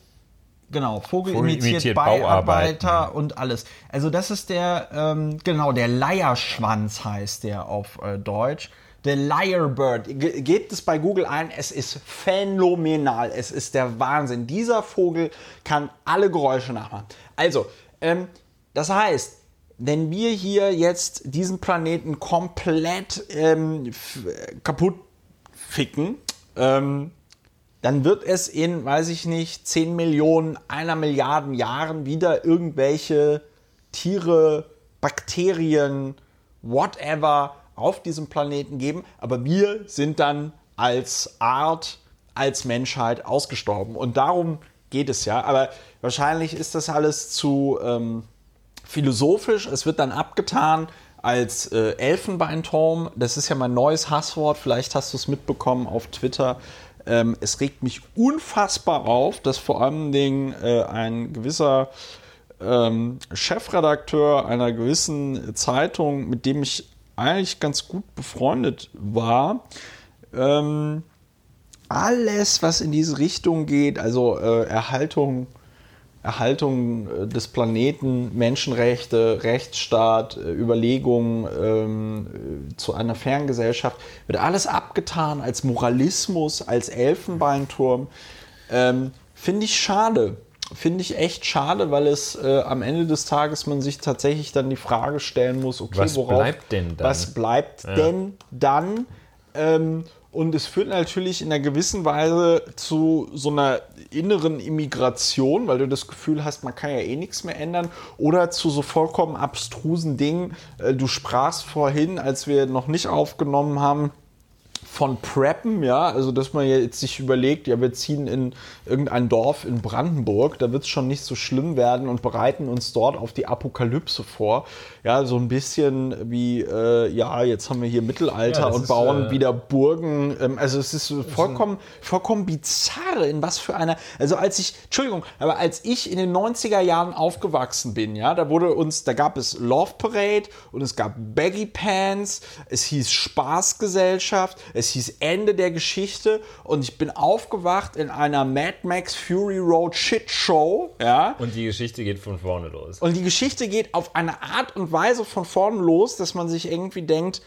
Genau, Vogel, Vogel imitiert, imitiert Bauarbeiter und alles. Also das ist der, ähm, genau, der Leierschwanz heißt der auf äh, Deutsch. Der Lyrebird. Ge gebt es bei Google ein, es ist phänomenal. Es ist der Wahnsinn. Dieser Vogel kann alle Geräusche nachmachen. Also, ähm, das heißt, wenn wir hier jetzt diesen Planeten komplett ähm, kaputt ficken, ähm, dann wird es in, weiß ich nicht, 10 Millionen, einer Milliarden Jahren wieder irgendwelche Tiere, Bakterien, whatever auf diesem Planeten geben. Aber wir sind dann als Art, als Menschheit ausgestorben. Und darum geht es ja. Aber wahrscheinlich ist das alles zu ähm, philosophisch. Es wird dann abgetan als äh, Elfenbeinturm. Das ist ja mein neues Hasswort. Vielleicht hast du es mitbekommen auf Twitter. Ähm, es regt mich unfassbar auf, dass vor allen Dingen äh, ein gewisser ähm, Chefredakteur einer gewissen Zeitung, mit dem ich eigentlich ganz gut befreundet war, ähm, alles, was in diese Richtung geht, also äh, Erhaltung Erhaltung äh, des Planeten, Menschenrechte, Rechtsstaat, äh, Überlegungen ähm, äh, zu einer fairen Gesellschaft, wird alles abgetan als Moralismus, als Elfenbeinturm. Ähm, Finde ich schade. Finde ich echt schade, weil es äh, am Ende des Tages man sich tatsächlich dann die Frage stellen muss, okay, was worauf, bleibt denn dann? Was bleibt ja. denn dann? Ähm, Und es führt natürlich in einer gewissen Weise zu so einer inneren Immigration, weil du das Gefühl hast, man kann ja eh nichts mehr ändern. Oder zu so vollkommen abstrusen Dingen. Äh, Du sprachst vorhin, als wir noch nicht aufgenommen haben, von Preppen, ja, also dass man jetzt sich überlegt, ja, wir ziehen in irgendein Dorf in Brandenburg, da wird es schon nicht so schlimm werden und bereiten uns dort auf die Apokalypse vor. Ja, so ein bisschen wie, äh, ja, jetzt haben wir hier Mittelalter Ja, und ist, bauen äh, wieder Burgen. Ähm, also es ist vollkommen, vollkommen bizarr, in was für einer, also als ich, Entschuldigung, aber als ich in den 90er Jahren aufgewachsen bin, ja, da wurde uns, da gab es Love Parade und es gab Baggy Pants, es hieß Spaßgesellschaft, es hieß Ende der Geschichte und ich bin aufgewacht in einer Mad Max Fury Road Shit Show, ja. Und die Geschichte geht von vorne los. Und die Geschichte geht auf eine Art und Weise von vorn los, dass man sich irgendwie denkt,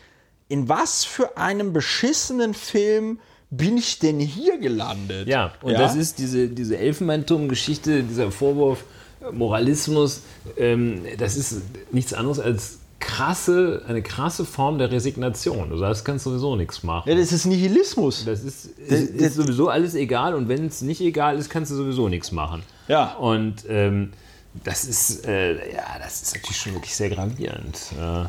in was für einem beschissenen Film bin ich denn hier gelandet? Ja, und das ist diese, diese Elfenbeinturm-Geschichte, dieser Vorwurf Moralismus, ähm, das ist nichts anderes als krasse, eine krasse Form der Resignation. Du sagst, kannst sowieso nichts machen. Ja, das ist Nihilismus. Das ist, ist, ist sowieso alles egal und wenn es nicht egal ist, kannst du sowieso nichts machen. Ja. Und ähm, das ist, äh, ja, das ist natürlich schon wirklich sehr gravierend. Äh,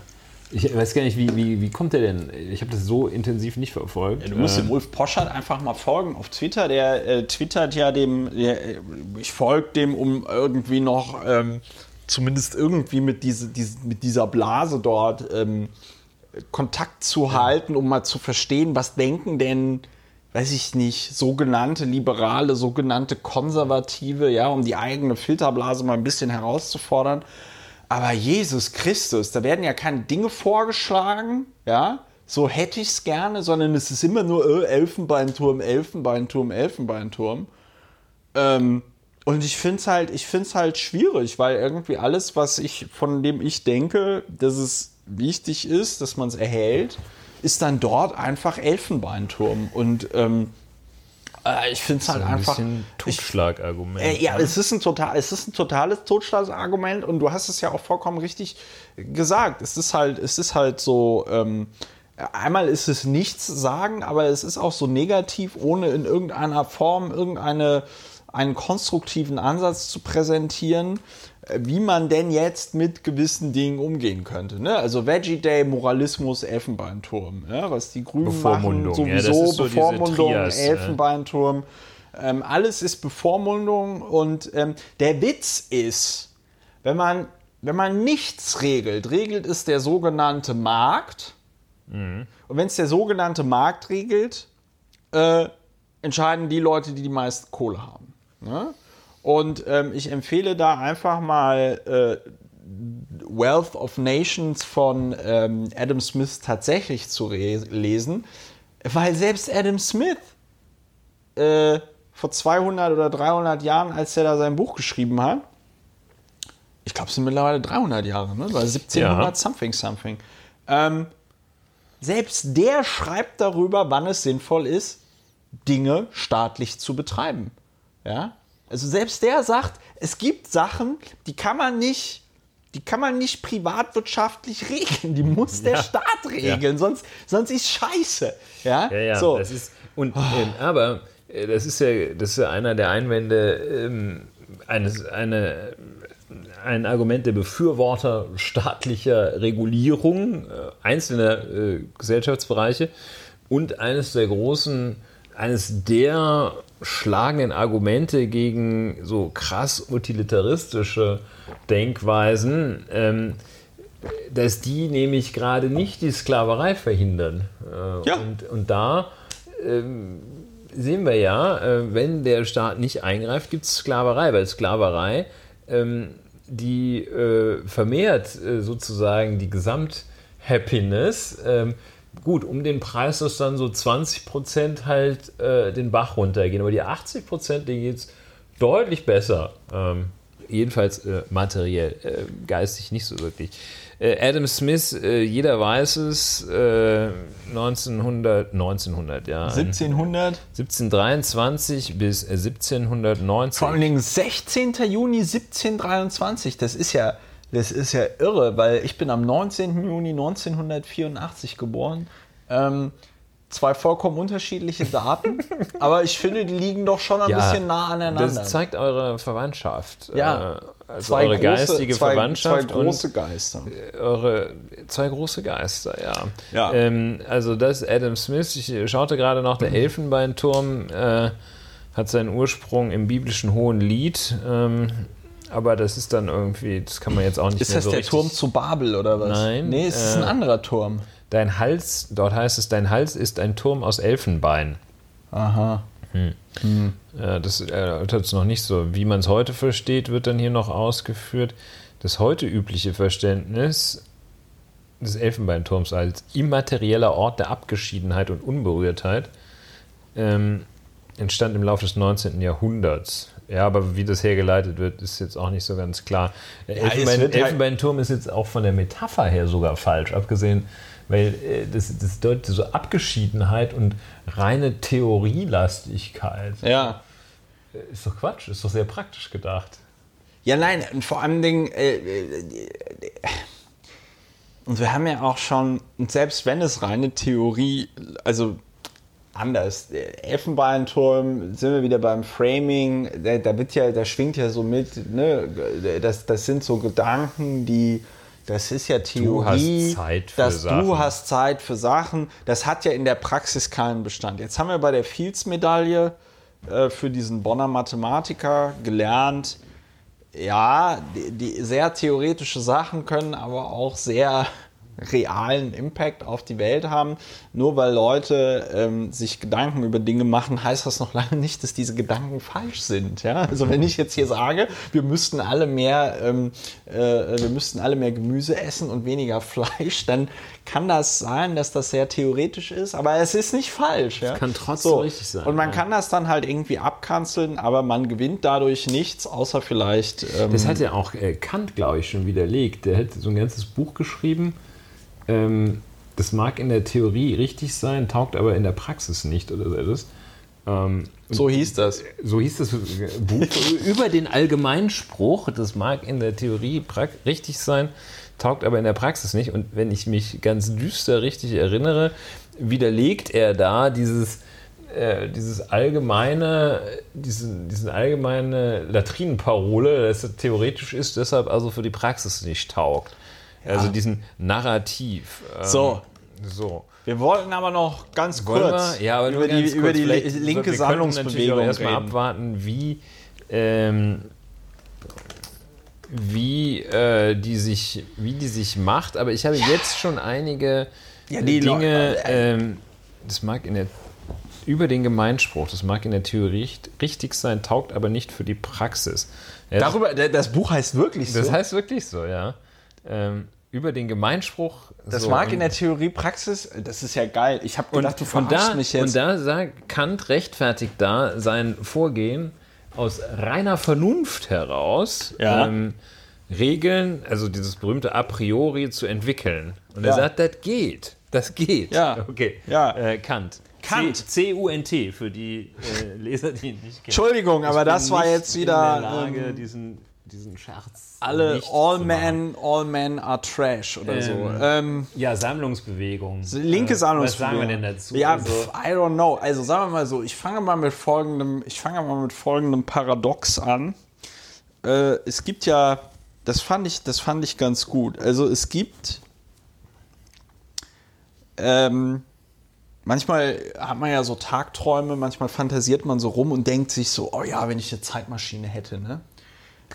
ich weiß gar nicht, wie, wie, wie kommt der denn? Ich habe das so intensiv nicht verfolgt. Du musst dem Ulf Poschert einfach mal folgen auf Twitter. Der äh, twittert ja dem, der, äh, ich folge dem, um irgendwie noch ähm, zumindest irgendwie mit, diese, diese, mit dieser Blase dort ähm, Kontakt zu halten, um mal zu verstehen, was denken denn, weiß ich nicht, sogenannte Liberale, sogenannte Konservative, ja, um die eigene Filterblase mal ein bisschen herauszufordern. Aber Jesus Christus, da werden ja keine Dinge vorgeschlagen, ja, so hätte ich es gerne, sondern es ist immer nur äh, Elfenbeinturm, Elfenbeinturm, Elfenbeinturm. Ähm, und ich finde es halt, ich find's halt schwierig, weil irgendwie alles, was ich, von dem ich denke, dass es wichtig ist, dass man es erhält, ist dann dort einfach Elfenbeinturm. Und ähm, äh, ich finde es halt ein einfach. ich, Totschlagargument. äh, ja, ne? es ist, ein total, es ist ein totales Totschlagsargument und du hast es ja auch vollkommen richtig gesagt. Es ist halt, es ist halt so, ähm, einmal ist es nichts sagen, aber es ist auch so negativ, ohne in irgendeiner Form irgendeine einen konstruktiven Ansatz zu präsentieren, äh, wie man denn jetzt mit gewissen Dingen umgehen könnte. Ne? Also Veggie Day, Moralismus, Elfenbeinturm. Ja? Was die Grünen Bevormundung, machen, ja, sowieso ist so Bevormundung, Trias, ja. Elfenbeinturm. Ähm, alles ist Bevormundung und ähm, der Witz ist, wenn man, wenn man nichts regelt, regelt es der sogenannte Markt. Mhm. Und wenn es der sogenannte Markt regelt, äh, entscheiden die Leute, die die meiste Kohle haben. Ne? Und ähm, ich empfehle da einfach mal äh, Wealth of Nations von ähm, Adam Smith tatsächlich zu lesen, weil selbst Adam Smith äh, vor 200 oder 300 Jahren, als er da sein Buch geschrieben hat, ich glaube, es sind mittlerweile 300 Jahre, ne? weil 1700 Ja. something something. Ähm, selbst der schreibt darüber, wann es sinnvoll ist, Dinge staatlich zu betreiben. Ja? Also selbst der sagt, es gibt Sachen, die kann man nicht, die kann man nicht privatwirtschaftlich regeln. Die muss der Ja. Staat regeln, sonst, sonst ist scheiße. Ja, Ja, ja, so. das ist, und, ähm, aber äh, das ist ja, das ist ja einer der Einwände ähm, eines, eine, ein Argument der Befürworter staatlicher Regulierung äh, einzelner äh, Gesellschaftsbereiche und eines der großen, eines der schlagenden Argumente gegen so krass utilitaristische Denkweisen. Ähm, dass die nämlich gerade nicht die Sklaverei verhindern. Äh, Ja. Und, und da ähm, sehen wir ja, äh, wenn der Staat nicht eingreift, gibt es Sklaverei, weil Sklaverei, ähm, die äh, vermehrt äh, sozusagen die Gesamthappiness. Gut, um den Preis, dass dann so 20% halt äh, den Bach runtergehen, aber die 80%, denen geht es deutlich besser. Ähm, jedenfalls äh, materiell, äh, geistig nicht so wirklich. Äh, Adam Smith, äh, jeder weiß es, äh, 1900, 1900, ja. 1700. 1723 bis äh, 1790. Vor allen Dingen 16. Juni 1723. Das ist ja, das ist ja irre, weil ich bin am 19. Juni 1984 geboren. Ähm, zwei vollkommen unterschiedliche Daten, aber ich finde, die liegen doch schon ein Ja, bisschen nah aneinander. Das zeigt eure Verwandtschaft. Ja. Äh, Also eure geistige zwei, Verwandtschaft zwei große Geister. und eure zwei große Geister, ja. Ja. Ähm, also das ist Adam Smith. Ich schaute gerade noch, der Elfenbeinturm äh, hat seinen Ursprung im biblischen Hohen Lied. Ähm, aber das ist dann irgendwie, das kann man jetzt auch nicht Ist mehr das so der richtig. Turm zu Babel oder was? Nein, Nee, es ist äh, ein anderer Turm. Dein Hals, dort heißt es, dein Hals ist ein Turm aus Elfenbein. Aha. Ja, das erläutert es noch nicht so. Wie man es heute versteht, wird dann hier noch ausgeführt. Das heute übliche Verständnis des Elfenbeinturms als immaterieller Ort der Abgeschiedenheit und Unberührtheit ähm, entstand im Laufe des 19. Jahrhunderts. Ja, aber wie das hergeleitet wird, ist jetzt auch nicht so ganz klar. Der es Elfenbein, halt- Elfenbeinturm ist jetzt auch von der Metapher her sogar falsch, abgesehen, weil äh, das, das deutet so Abgeschiedenheit und reine Theorielastigkeit. Ja. Ist doch Quatsch, ist doch sehr praktisch gedacht. Ja, nein, und vor allem Dingen, äh, äh, und wir haben ja auch schon, und selbst wenn es reine Theorie, also anders, der Elfenbeinturm, sind wir wieder beim Framing, da, da wird ja, da schwingt ja so mit, ne, das, das sind so Gedanken, die, das ist ja Theorie, hast Zeit für dass Sachen. du hast Zeit für Sachen, das hat ja in der Praxis keinen Bestand. Jetzt haben wir bei der Fields-Medaille äh, für diesen Bonner Mathematiker gelernt, ja, die, die sehr theoretische Sachen können aber auch sehr realen Impact auf die Welt haben. Nur weil Leute ähm, sich Gedanken über Dinge machen, heißt das noch lange nicht, dass diese Gedanken falsch sind. Ja? Also wenn ich jetzt hier sage, wir müssten alle mehr, ähm, äh, wir müssten alle mehr Gemüse essen und weniger Fleisch, dann kann das sein, dass das sehr theoretisch ist, aber es ist nicht falsch. Ja? kann trotzdem richtig sein, Und man ja. kann das dann halt irgendwie abkanzeln, aber man gewinnt dadurch nichts, außer vielleicht. Ähm, Das hat ja auch äh, Kant, glaube ich, schon widerlegt. Der hat so ein ganzes Buch geschrieben. Ähm, das mag in der Theorie richtig sein, taugt aber in der Praxis nicht oder so etwas. Ähm, so hieß das. so hieß das Buch über den Allgemeinspruch. Das mag in der Theorie richtig sein, taugt aber in der Praxis nicht. Und wenn ich mich ganz düster richtig erinnere, widerlegt er da dieses, äh, dieses allgemeine, diesen, diesen allgemeine Latrinenparole, dass es theoretisch ist, deshalb also für die Praxis nicht taugt. Also diesen Narrativ. Ähm, So. So. Wir wollten aber noch ganz kurz wir? Ja, über die, ganz über kurz. die Vielleicht- linke wir können natürlich Sammlungsbewegung erstmal abwarten, wie, ähm, wie, äh, die sich, wie die sich macht. Aber ich habe jetzt schon einige Ja, die Dinge, äh, ähm, das mag in der über den Gemeinspruch, das mag in der Theorie richt- richtig sein, taugt aber nicht für die Praxis. Ja, Darüber, das Buch heißt wirklich so. das heißt wirklich so, ja. Ähm, über den Gemeinspruch. das so, mag in der Theorie Praxis, das ist ja geil. Ich habe gedacht, du und verarschst da, mich jetzt. Und da sagt Kant rechtfertigt da sein Vorgehen aus reiner Vernunft heraus, Ja. ähm, Regeln, also dieses berühmte A priori zu entwickeln. Und er Ja. sagt, das geht. Das geht. Ja. Okay. Ja. Äh, Kant. Kant. C-U-N-T für die äh, Leser, die ihn nicht kennen. Entschuldigung, Ich aber das war jetzt in wieder, der Lage, ähm, diesen, diesen Scherz alle nicht all men, all men are trash oder so. Ähm, Ähm, Ja, Sammlungsbewegung. linke Äh, Sammlungsbewegung. Was sagen wir denn dazu? Ja, Also- pf, I don't know. Also sagen wir mal so, ich fange mal mit folgendem, ich fange mal mit folgendem Paradox an. Äh, es gibt ja, das fand ich, das fand ich ganz gut. Also es gibt ähm, manchmal hat man ja so Tagträume, manchmal fantasiert man so rum und denkt sich so, oh ja, wenn ich eine Zeitmaschine hätte, ne?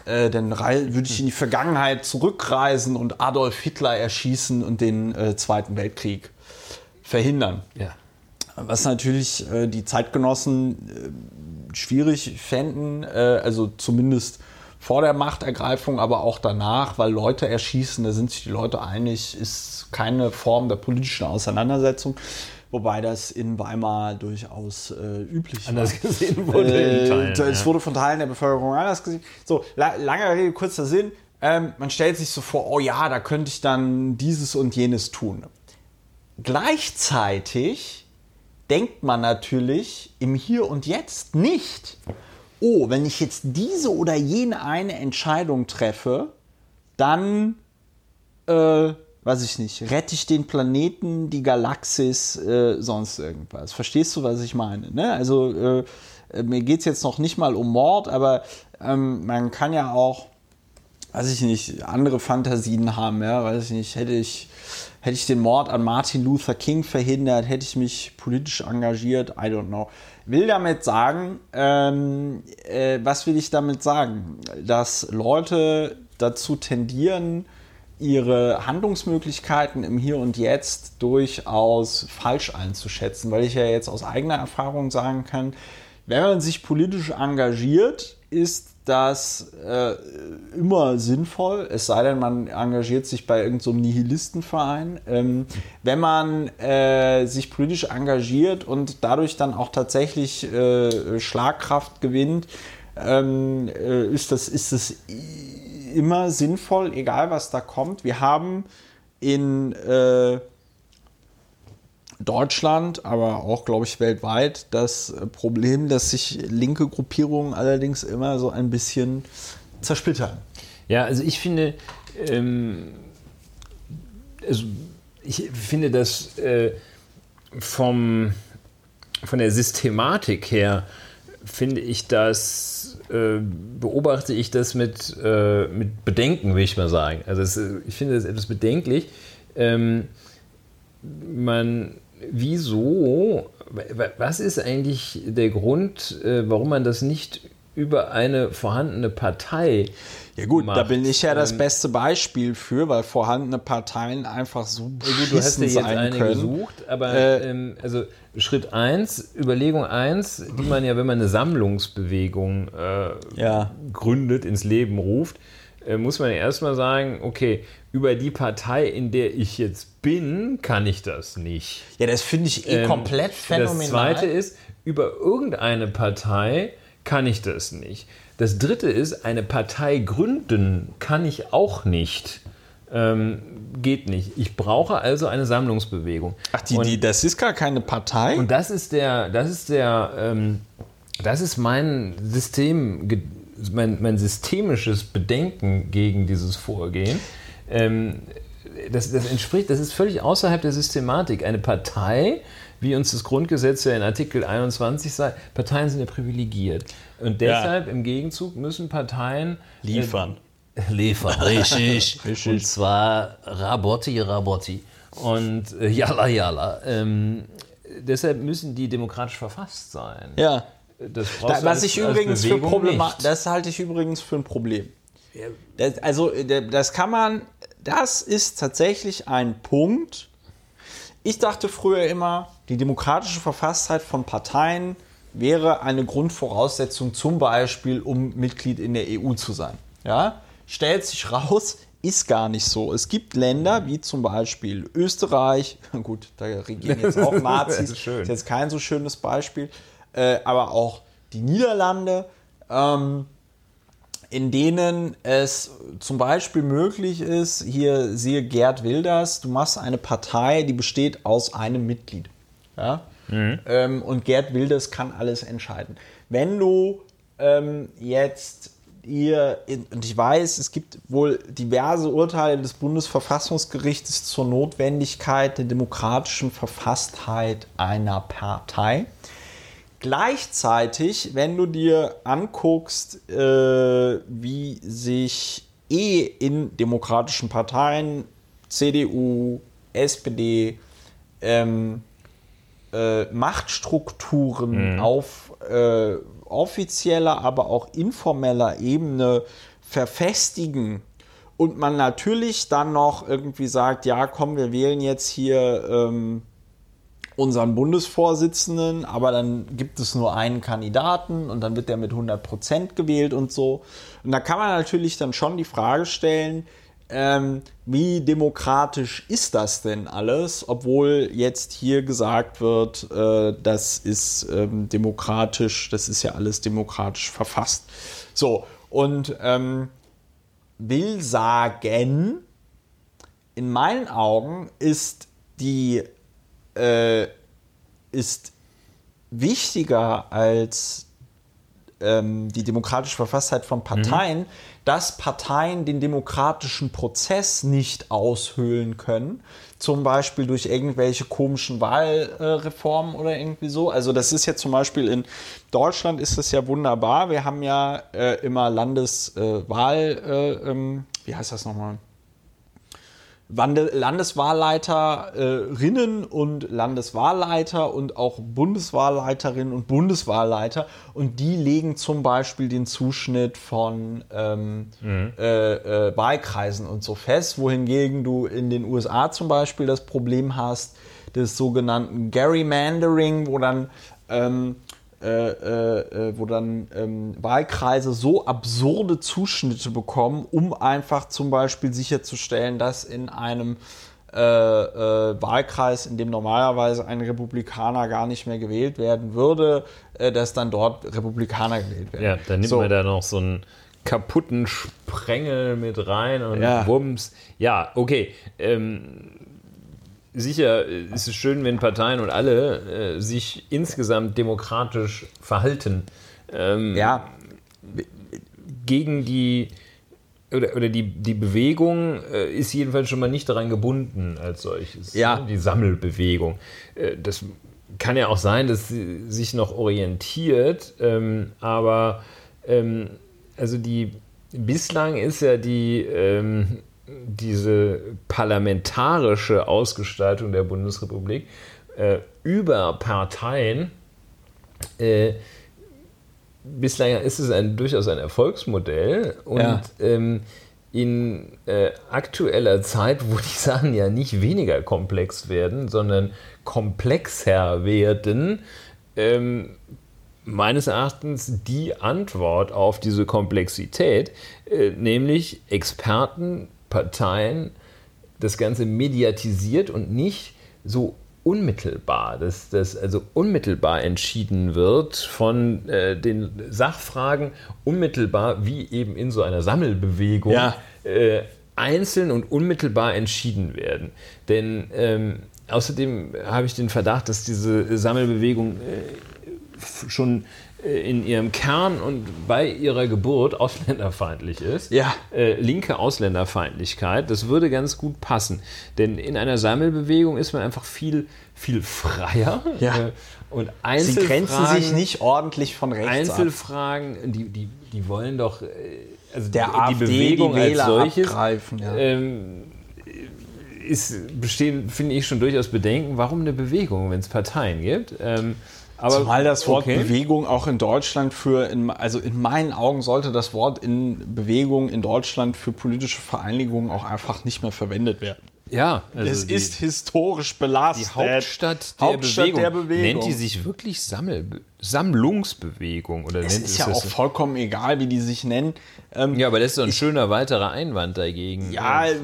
Äh, dann würde ich in die Vergangenheit zurückreisen und Adolf Hitler erschießen und den äh, Zweiten Weltkrieg verhindern. ja. Was natürlich äh, die Zeitgenossen äh, schwierig fänden, äh, also zumindest vor der Machtergreifung, aber auch danach, weil Leute erschießen, da sind sich die Leute einig, ist keine Form der politischen Auseinandersetzung. Wobei das in Weimar durchaus äh, üblich Anders war. gesehen wurde Äh, Teilen, Es ja. wurde von Teilen der Bevölkerung anders gesehen. So, la langer Rede, kurzer Sinn. Ähm, man stellt sich so vor, oh ja, da könnte ich dann dieses und jenes tun. Gleichzeitig denkt man natürlich im Hier und Jetzt nicht, oh, wenn ich jetzt diese oder jene eine Entscheidung treffe, dann, äh, weiß ich nicht, rette ich den Planeten, die Galaxis, äh, sonst irgendwas. Verstehst du, was ich meine? Ne? Also äh, äh mir geht es jetzt noch nicht mal um Mord, aber ähm, man kann ja auch, weiß ich nicht, andere Fantasien haben, ja, weiß ich nicht, hätte ich, hätte ich den Mord an Martin Luther King verhindert, hätte ich mich politisch engagiert, I don't know. Will damit sagen, ähm, äh, was will ich damit sagen? Dass Leute dazu tendieren, ihre Handlungsmöglichkeiten im Hier und Jetzt durchaus falsch einzuschätzen, weil ich ja jetzt aus eigener Erfahrung sagen kann, wenn man sich politisch engagiert, ist das äh, immer sinnvoll, es sei denn, man engagiert sich bei irgendeinem so Nihilistenverein. Ähm, wenn man äh, sich politisch engagiert und dadurch dann auch tatsächlich äh, Schlagkraft gewinnt, ähm, äh, ist, das, ist das immer sinnvoll, egal was da kommt. Wir haben in äh, Deutschland, aber auch, glaube ich, weltweit das Problem, dass sich linke Gruppierungen allerdings immer so ein bisschen zersplittern. Ja, also ich finde, ähm, also ich finde, dass äh, vom, von der Systematik her finde ich das, äh, beobachte ich das mit, äh, mit Bedenken, will ich mal sagen. Also es, ich finde das etwas bedenklich. Ähm, man wieso, was ist eigentlich der Grund, äh, warum man das nicht über eine vorhandene Partei ja gut, macht. da bin ich ja das ähm, beste Beispiel für, weil vorhandene Parteien einfach so gut, du hast ja jetzt eine können. gesucht, aber äh, ähm, also Schritt 1, Überlegung 1, die man ja, wenn man eine Sammlungsbewegung äh, ja. gründet, ins Leben ruft, äh, muss man ja erstmal sagen, okay, über die Partei, in der ich jetzt bin, kann ich das nicht. Ja, das finde ich eh ähm, komplett phänomenal. Das zweite ist, über irgendeine Partei kann ich das nicht. Das dritte ist, eine Partei gründen kann ich auch nicht. Ähm, geht nicht. Ich brauche also eine Sammlungsbewegung. Ach, die, und, die, das ist gar keine Partei? Und das ist der, das ist der, ähm, das ist mein System, mein, mein systemisches Bedenken gegen dieses Vorgehen. Ähm, das, das entspricht, das ist völlig außerhalb der Systematik. Eine Partei, wie uns das Grundgesetz ja in Artikel 21 sagt, Parteien sind ja privilegiert. Und deshalb ja. im Gegenzug müssen Parteien äh, liefern. Äh, liefern, richtig. richtig. Und zwar Rabotti, Rabotti. Und äh, Jalla, Jalla. Ähm, deshalb müssen die demokratisch verfasst sein. Ja. Das da, was ich übrigens für Problema das halte ich übrigens für ein Problem. Das, also, das kann man, das ist tatsächlich ein Punkt. Ich dachte früher immer, die demokratische Verfasstheit von Parteien wäre eine Grundvoraussetzung, zum Beispiel, um Mitglied in der EU zu sein. Ja? Stellt sich raus, ist gar nicht so. Es gibt Länder wie zum Beispiel Österreich, gut, da regieren jetzt auch Nazis, ist, ist jetzt kein so schönes Beispiel, äh, aber auch die Niederlande. Ähm, in denen es zum Beispiel möglich ist, hier siehe Gerd Wilders, du machst eine Partei, die besteht aus einem Mitglied. Ja? Mhm. Ähm, und Gerd Wilders kann alles entscheiden. Wenn du ähm, jetzt hier, und ich weiß, es gibt wohl diverse Urteile des Bundesverfassungsgerichts zur Notwendigkeit der demokratischen Verfasstheit einer Partei. Gleichzeitig, wenn du dir anguckst, äh, wie sich eh in demokratischen Parteien, CDU, SPD, ähm, äh, Machtstrukturen mhm. auf äh, offizieller, aber auch informeller Ebene verfestigen und man natürlich dann noch irgendwie sagt, ja, komm, wir wählen jetzt hier ähm, unseren Bundesvorsitzenden, aber dann gibt es nur einen Kandidaten und dann wird der mit 100 Prozent gewählt und so. Und da kann man natürlich dann schon die Frage stellen, ähm, wie demokratisch ist das denn alles, obwohl jetzt hier gesagt wird, äh, das ist ähm, demokratisch, das ist ja alles demokratisch verfasst. So, und ähm, will sagen, in meinen Augen ist die äh, ist wichtiger als ähm, die demokratische Verfasstheit von Parteien, dass Parteien den demokratischen Prozess nicht aushöhlen können, zum Beispiel durch irgendwelche komischen Wahlreformen oder irgendwie so. Also das ist jetzt zum Beispiel in Deutschland ist das ja wunderbar. Wir haben ja äh, immer Landeswahl, äh, ähm, wie heißt das nochmal? Landeswahlleiterinnen und Landeswahlleiter und auch Bundeswahlleiterinnen und Bundeswahlleiter. Und die legen zum Beispiel den Zuschnitt von ähm, äh, äh, Wahlkreisen und so fest, wohingegen du in den USA zum Beispiel das Problem hast des sogenannten Gerrymandering, wo dann ähm, äh, äh, äh, wo dann ähm, Wahlkreise so absurde Zuschnitte bekommen, um einfach zum Beispiel sicherzustellen, dass in einem äh, äh, Wahlkreis, in dem normalerweise ein Republikaner gar nicht mehr gewählt werden würde, dass dann dort Republikaner gewählt werden. Ja, dann nimmt So. man da noch so einen kaputten Sprengel mit rein und Ja. Wumms. Ja, okay. Ähm, sicher ist es schön, wenn Parteien und alle äh, sich insgesamt demokratisch verhalten. Ähm, Ja, gegen die oder, oder die, die Bewegung äh, ist jedenfalls schon mal nicht daran gebunden als solches. Ja. ne? Die Sammelbewegung. Äh, das kann ja auch sein, dass sie sich noch orientiert, ähm, aber ähm, also die bislang ist ja die ähm, diese parlamentarische Ausgestaltung der Bundesrepublik äh, über Parteien äh, bislang ist es ein, durchaus ein Erfolgsmodell und Ja. ähm, in äh, aktueller Zeit, wo die Sachen ja nicht weniger komplex werden, sondern komplexer werden, ähm, meines Erachtens die Antwort auf diese Komplexität, äh, nämlich Experten, Parteien, das Ganze mediatisiert und nicht so unmittelbar, dass das also unmittelbar entschieden wird von äh, den Sachfragen, unmittelbar wie eben in so einer Sammelbewegung Ja. äh, einzeln und unmittelbar entschieden werden. Denn ähm, außerdem habe ich den Verdacht, dass diese Sammelbewegung äh, schon in ihrem Kern und bei ihrer Geburt ausländerfeindlich ist. Ja. Äh, linke Ausländerfeindlichkeit, das würde ganz gut passen. Denn in einer Sammelbewegung ist man einfach viel, viel freier. Ja. Äh, und sie Einzelfragen, grenzen sich nicht ordentlich von rechts ab. Einzelfragen, die, die, die wollen doch, äh, also Der die, AfD die Bewegung die Wähler als solches abgreifen, ja. ähm, ist, bestehen, finde ich, schon durchaus Bedenken, warum eine Bewegung, wenn es Parteien gibt. Ähm, aber, Zumal das Wort okay. Bewegung auch in Deutschland für, in, also in meinen Augen sollte das Wort in Bewegung in Deutschland für politische Vereinigungen auch einfach nicht mehr verwendet werden. Ja, also es die, ist historisch belastet. die Hauptstadt, der, Hauptstadt Bewegung. der Bewegung. Nennt die sich wirklich Sammel, Sammlungsbewegung? Oder Es nennt, ist ja auch das, vollkommen egal, wie die sich nennen. Ähm, ja, aber das ist so ein schöner weiterer Einwand dagegen. Ja, äh,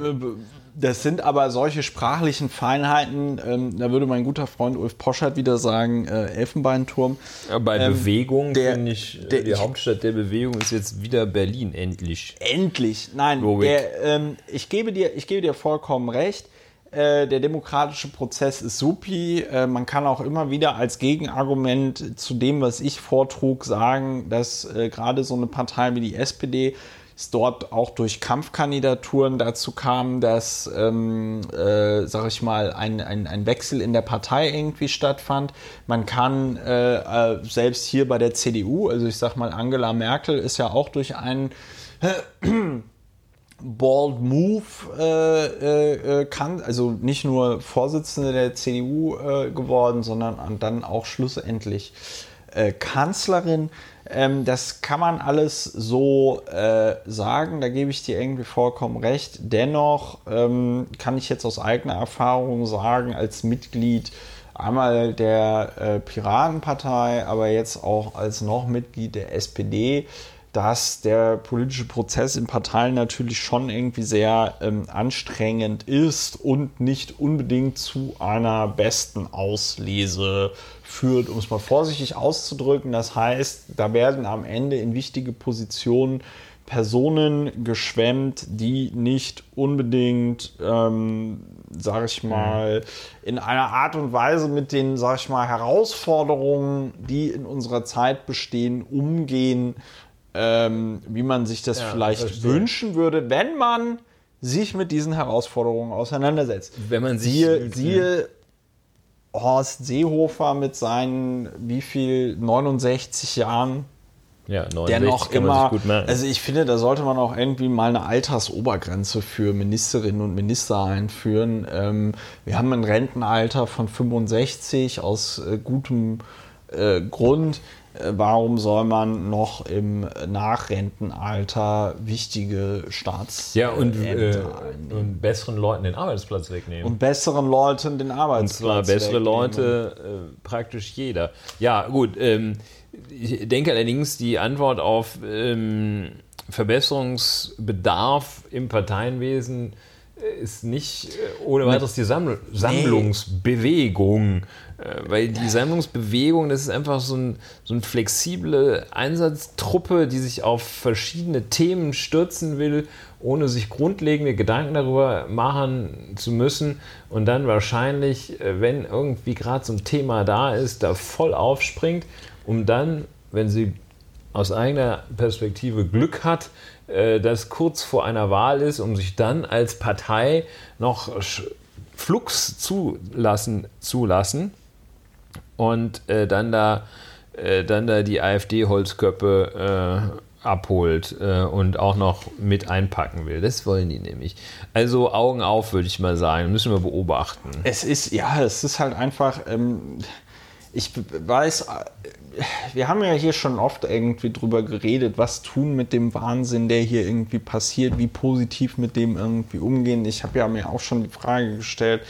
das sind aber solche sprachlichen Feinheiten. Ähm, da würde mein guter Freund Ulf Poschert wieder sagen, äh, Elfenbeinturm. Ja, bei Ähm, Bewegung finde ich, der- die ich- Hauptstadt der Bewegung ist jetzt wieder Berlin, endlich. Endlich. Nein, der, ähm, ich, gebe dir, ich gebe dir vollkommen recht. Äh, der demokratische Prozess ist supi. Äh, man kann auch immer wieder als Gegenargument zu dem, was ich vortrug, sagen, dass äh, gerade so eine Partei wie die SPD es dort auch durch Kampfkandidaturen dazu kam, dass, ähm, äh, sag ich mal, ein, ein, ein Wechsel in der Partei irgendwie stattfand. Man kann äh, äh, selbst hier bei der CDU, also ich sag mal, Angela Merkel ist ja auch durch einen Bald Move äh, äh, äh, kann, also nicht nur Vorsitzende der CDU äh, geworden, sondern dann auch schlussendlich äh, Kanzlerin. Ähm, das kann man alles so äh, sagen, da gebe ich dir irgendwie vollkommen recht. Dennoch ähm, kann ich jetzt aus eigener Erfahrung sagen, als Mitglied einmal der äh, Piratenpartei, aber jetzt auch als noch Mitglied der SPD, dass der politische Prozess in Parteien natürlich schon irgendwie sehr ähm, anstrengend ist und nicht unbedingt zu einer besten Auslese führt, um es mal vorsichtig auszudrücken. Das heißt, da werden am Ende in wichtige Positionen Personen geschwemmt, die nicht unbedingt, ähm, sag ich mal, in einer Art und Weise mit den, sag ich mal, Herausforderungen, die in unserer Zeit bestehen, umgehen, ähm, wie man sich das Ja, vielleicht verstehe. wünschen würde, wenn man sich mit diesen Herausforderungen auseinandersetzt. Wenn man sich- siehe, siehe Horst Seehofer mit seinen wie viel 69 Jahren, Ja, 69 der noch immer. Also ich finde, da sollte man auch irgendwie mal eine Altersobergrenze für Ministerinnen und Minister einführen. Ähm, wir haben ein Rentenalter von 65 aus äh, gutem äh, Grund. Äh, warum soll man noch im Nachrentenalter wichtige Staats ja, und, äh, äh, und besseren Leuten den Arbeitsplatz wegnehmen. und besseren Leuten den Und Arbeitsplatz zwar bessere wegnehmen. Leute, äh, praktisch jeder. Ja, gut. Ähm, ich denke allerdings, die Antwort auf ähm, Verbesserungsbedarf im Parteienwesen äh, ist nicht ohne weiteres die Samml Sammlungsbewegung. Äh, Weil die Sammlungsbewegung, das ist einfach so, ein, so eine flexible Einsatztruppe, die sich auf verschiedene Themen stürzen will, ohne sich grundlegende Gedanken darüber machen zu müssen. Und dann wahrscheinlich, äh, wenn irgendwie gerade so ein Thema da ist, da voll aufspringt, um dann, wenn sie aus eigener Perspektive Glück hat, äh, das kurz vor einer Wahl ist, um sich dann als Partei noch Flux zulassen, zulassen und äh, dann da äh, dann da die AfD-Holzköppe äh, abholt äh, und auch noch mit einpacken will. Das wollen die nämlich. Also Augen auf, würde ich mal sagen. Müssen wir beobachten. Es ist, ja, es ist halt einfach, ähm, ich weiß, wir haben ja hier schon oft irgendwie drüber geredet, was tun mit dem Wahnsinn, der hier irgendwie passiert, wie positiv mit dem irgendwie umgehen. Ich habe ja mir auch schon die Frage gestellt,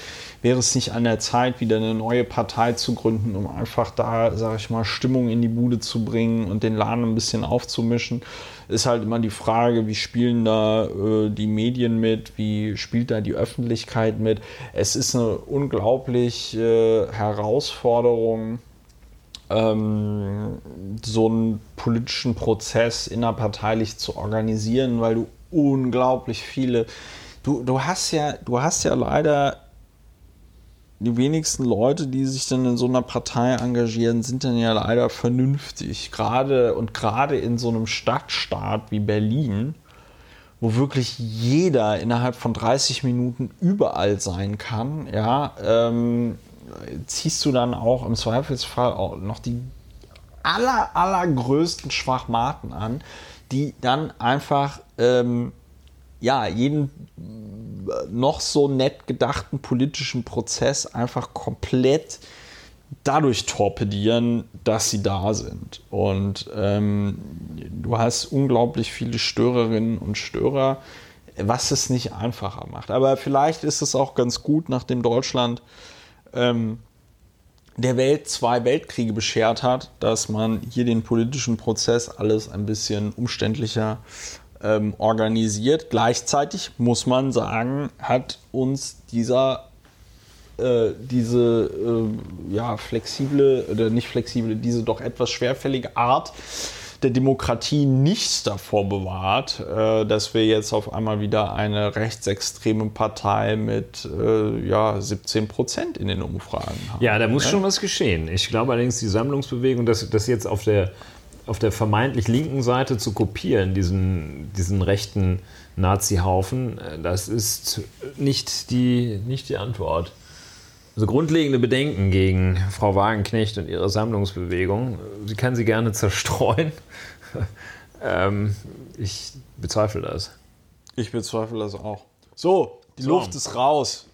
wäre es nicht an der Zeit, wieder eine neue Partei zu gründen, um einfach da, sage ich mal, Stimmung in die Bude zu bringen und den Laden ein bisschen aufzumischen. Ist halt immer die Frage, wie spielen da äh, die Medien mit, wie spielt da die Öffentlichkeit mit. Es ist eine unglaublich äh, Herausforderung, ähm, so einen politischen Prozess innerparteilich zu organisieren, weil du unglaublich viele, du, du hast ja, du hast ja leider die wenigsten Leute, die sich dann in so einer Partei engagieren, sind dann ja leider vernünftig. Gerade und gerade in so einem Stadtstaat wie Berlin, wo wirklich jeder innerhalb von 30 Minuten überall sein kann, ja, ähm, ziehst du dann auch im Zweifelsfall auch noch die aller, allergrößten Schwachmaten an, die dann einfach ähm, ja, jeden noch so nett gedachten politischen Prozess einfach komplett dadurch torpedieren, dass sie da sind. Und ähm, du hast unglaublich viele Störerinnen und Störer, was es nicht einfacher macht. Aber vielleicht ist es auch ganz gut, nachdem Deutschland ähm, der Welt zwei Weltkriege beschert hat, dass man hier den politischen Prozess alles ein bisschen umständlicher ähm, organisiert. Gleichzeitig muss man sagen, hat uns dieser äh, diese äh, ja, flexible oder nicht flexible, diese doch etwas schwerfällige Art der Demokratie nichts davor bewahrt, äh, dass wir jetzt auf einmal wieder eine rechtsextreme Partei mit äh, ja, 17 Prozent in den Umfragen haben. Ja, da muss schon was geschehen. Ich glaube allerdings, die Sammlungsbewegung, das, das jetzt auf der, auf der vermeintlich linken Seite zu kopieren, diesen, diesen rechten Nazi-Haufen, äh, das ist nicht die, nicht die Antwort. Also grundlegende Bedenken gegen Frau Wagenknecht und ihre Sammlungsbewegung. Sie kann sie gerne zerstreuen. ähm, ich bezweifle das. Ich bezweifle das auch. So, die So. Luft ist raus.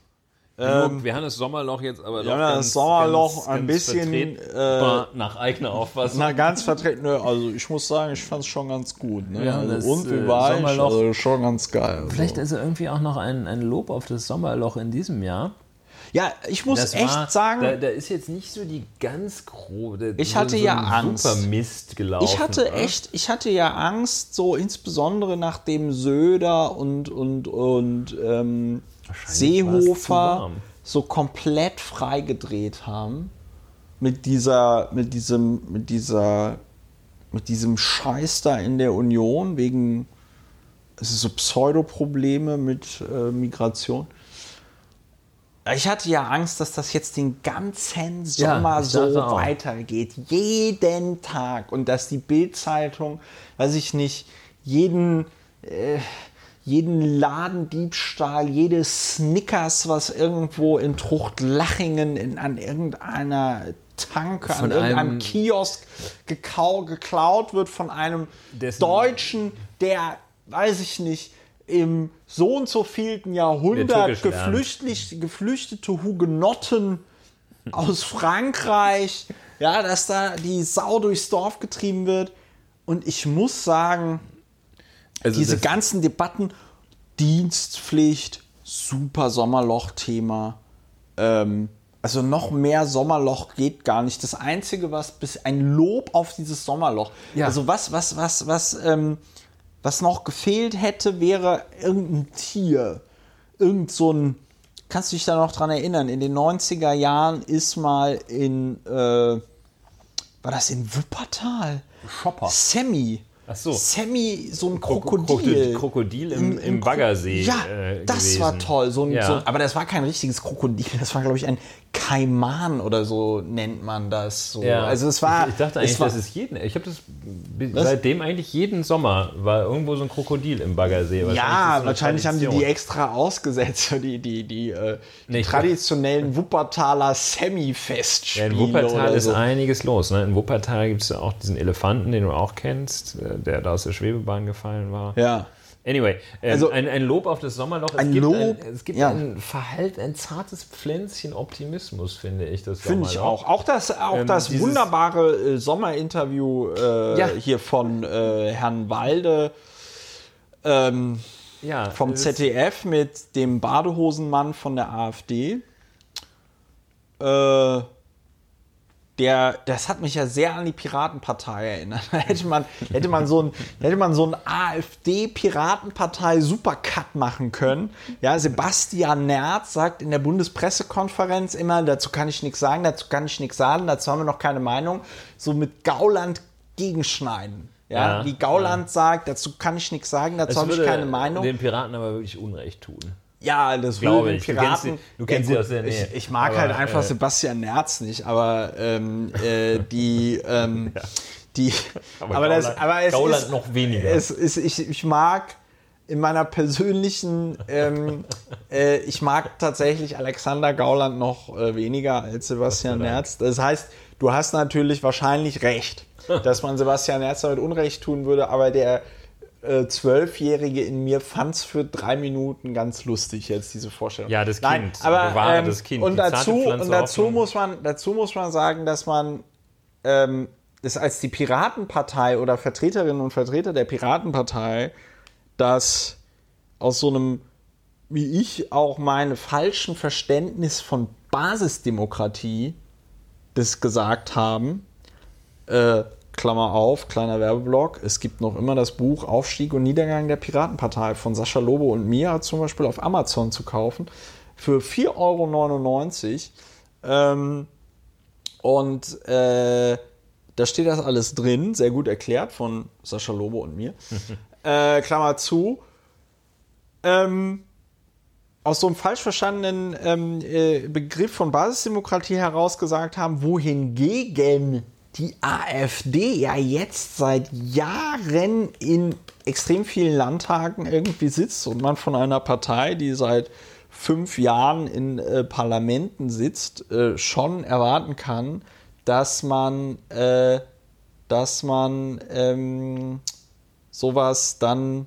Ähm, wir haben das Sommerloch jetzt aber doch haben das Sommerloch ein bisschen, äh, nach eigener Auffassung. Na, ganz vertreten. Also ich muss sagen, ich fand es schon ganz gut. Ne? Ja, das, also, und wie äh, war ich? Sommerloch- Also schon ganz geil. Vielleicht also. ist irgendwie auch noch ein, ein Lob auf das Sommerloch in diesem Jahr. Ja, ich muss Das echt war- sagen, da, da ist jetzt nicht so die ganz grobe. Ich so, hatte so ja Angst. Super Mist gelaufen. ich hatte oder? echt, ich hatte ja Angst, so insbesondere nachdem Söder und, und, und ähm, Seehofer so komplett freigedreht haben mit dieser, mit diesem, mit dieser, mit diesem Scheiß da in der Union wegen so Pseudoprobleme mit äh, Migration. Ich hatte ja Angst, dass das jetzt den ganzen Sommer ich so weitergeht. Jeden Tag. Und dass die Bildzeitung, weiß ich nicht, jeden, äh, jeden Ladendiebstahl, jedes Snickers, was irgendwo in Truchtlachingen in, an irgendeiner Tanke, Von an irgendeinem einem- Kiosk gekau, geklaut wird von einem Deutschen, der, weiß ich nicht, im so und so vielten Jahrhundert geflüchtlich, geflüchtete Hugenotten aus Frankreich, ja, dass da die Sau durchs Dorf getrieben wird. Und ich muss sagen, Also diese ganzen Debatten, Dienstpflicht, super Sommerloch-Thema. Ähm, also noch mehr Sommerloch geht gar nicht. Das Einzige, was bis ein Lob auf dieses Sommerloch. Ja. Also was, was, was, was, ähm, was noch gefehlt hätte, wäre irgendein Tier. Irgend so ein. Kannst du dich da noch dran erinnern? In den 90er Jahren ist mal in. Äh, war das in Wuppertal? Shopper. Sammy. Ach so. Sammy, so ein Kro- Krokodil. Krokodil- im- im Baggersee, Ja, äh, das gewesen. war toll. So ein, Ja. so, aber das war kein richtiges Krokodil. Das war, glaube ich, ein Kaiman oder so nennt man das. So. Ja. Also es war. Ich, ich dachte es eigentlich, war, das ist jeden. Ich habe das bi- seitdem eigentlich jeden Sommer war irgendwo so ein Krokodil im Baggersee. Wahrscheinlich Ja, so wahrscheinlich haben die die extra ausgesetzt, die, die, die, äh, die Nee, traditionellen Wuppertaler Ja, Semi-Festspiele. in Wuppertal oder ist so. einiges los. Ne? In Wuppertal gibt es ja auch diesen Elefanten, den du auch kennst, äh, der da aus der Schwebebahn gefallen war. Ja. Anyway, ähm, Also- ein, ein Lob auf das Sommerloch. Es Ein gibt, Lob, ein, es gibt ja. ein Verhalt, ein zartes Pflänzchen Optimismus, finde ich. Das Finde ich auch. Auch das, auch Ähm, das wunderbare äh, Sommerinterview äh, Ja. hier von äh, Herrn Walde ähm, Ja, vom ZDF mit dem Badehosenmann von der AfD. Äh, der, das hat mich ja sehr an die Piratenpartei erinnert. Da hätte man, hätte man so ein, hätte man so ein AfD-Piratenpartei-Supercut machen können. Ja, Sebastian Nerz sagt in der Bundespressekonferenz immer, dazu kann ich nichts sagen, dazu kann ich nichts sagen, dazu haben wir noch keine Meinung. So mit Gauland gegenschneiden. Ja, Ja, wie Gauland sagt, dazu kann ich nichts sagen, dazu habe ich keine Meinung. den Piraten aber wirklich Unrecht tun. Ja, das Glaube ich. Du Piraten. du kennst sie aus der Nähe. Ich, ich mag Aber, halt einfach äh, Sebastian Nerz nicht, aber ähm, äh, die, ähm, die, aber, Aber das, Gauland- aber es Gauland ist, noch weniger. Es ist, ich, ich mag in meiner persönlichen, ähm, äh, ich mag tatsächlich Alexander Gauland noch äh, weniger als Sebastian Nerz. Das heißt, du hast natürlich wahrscheinlich recht, dass man Sebastian Nerz damit Unrecht tun würde, aber der Zwölfjährige in mir fand es für drei Minuten ganz lustig jetzt diese Vorstellung. Ja, das Nein, Kind. aber Bewahre ähm, das Kind, und dazu und dazu muss man dazu muss man sagen, dass man ähm, das als die Piratenpartei oder Vertreterinnen und Vertreter der Piratenpartei das aus so einem wie ich auch meine falschen Verständnis von Basisdemokratie das gesagt haben. Äh, Klammer auf, kleiner Werbeblock. Es gibt noch immer das Buch Aufstieg und Niedergang der Piratenpartei von Sascha Lobo und mir zum Beispiel auf Amazon zu kaufen für 4,99 Euro. Ähm, und äh, da steht das alles drin, sehr gut erklärt von Sascha Lobo und mir. äh, Klammer zu. Ähm, aus so einem falsch verstandenen ähm, äh, Begriff von Basisdemokratie heraus gesagt haben, wohingegen die AfD ja jetzt seit Jahren in extrem vielen Landtagen irgendwie sitzt und man von einer Partei, die seit fünf Jahren in äh, Parlamenten sitzt, äh, schon erwarten kann, dass man, äh, dass man ähm, sowas dann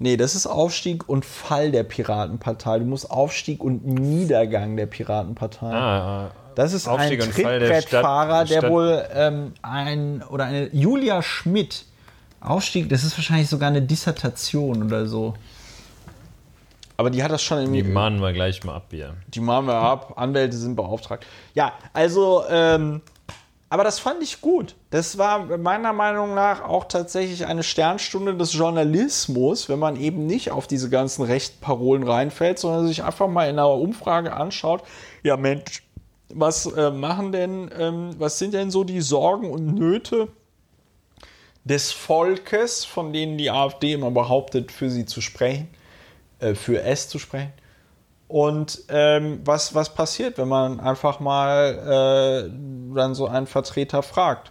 Nee, das ist Aufstieg und Fall der Piratenpartei. Du musst Aufstieg und Niedergang der Piratenpartei. Ah, das ist Aufstieg ein der Trittbrettfahrer, Stadt- der Stadt- wohl ähm, ein oder eine Julia Schmidt. Aufstieg, das ist wahrscheinlich sogar eine Dissertation oder so. Aber die hat das schon die irgendwie. mahnen wir gleich mal ab hier. Die machen wir ab. Anwälte sind beauftragt. Ja, also, ähm, aber das fand ich gut. Das war meiner Meinung nach auch tatsächlich eine Sternstunde des Journalismus, wenn man eben nicht auf diese ganzen rechten Parolen reinfällt, sondern sich einfach mal in einer Umfrage anschaut, ja Mensch, was äh, machen denn, ähm, was sind denn so die Sorgen und Nöte des Volkes, von denen die AfD immer behauptet, für sie zu sprechen, äh, für es zu sprechen. Und ähm, was, was passiert, wenn man einfach mal äh, dann so einen Vertreter fragt?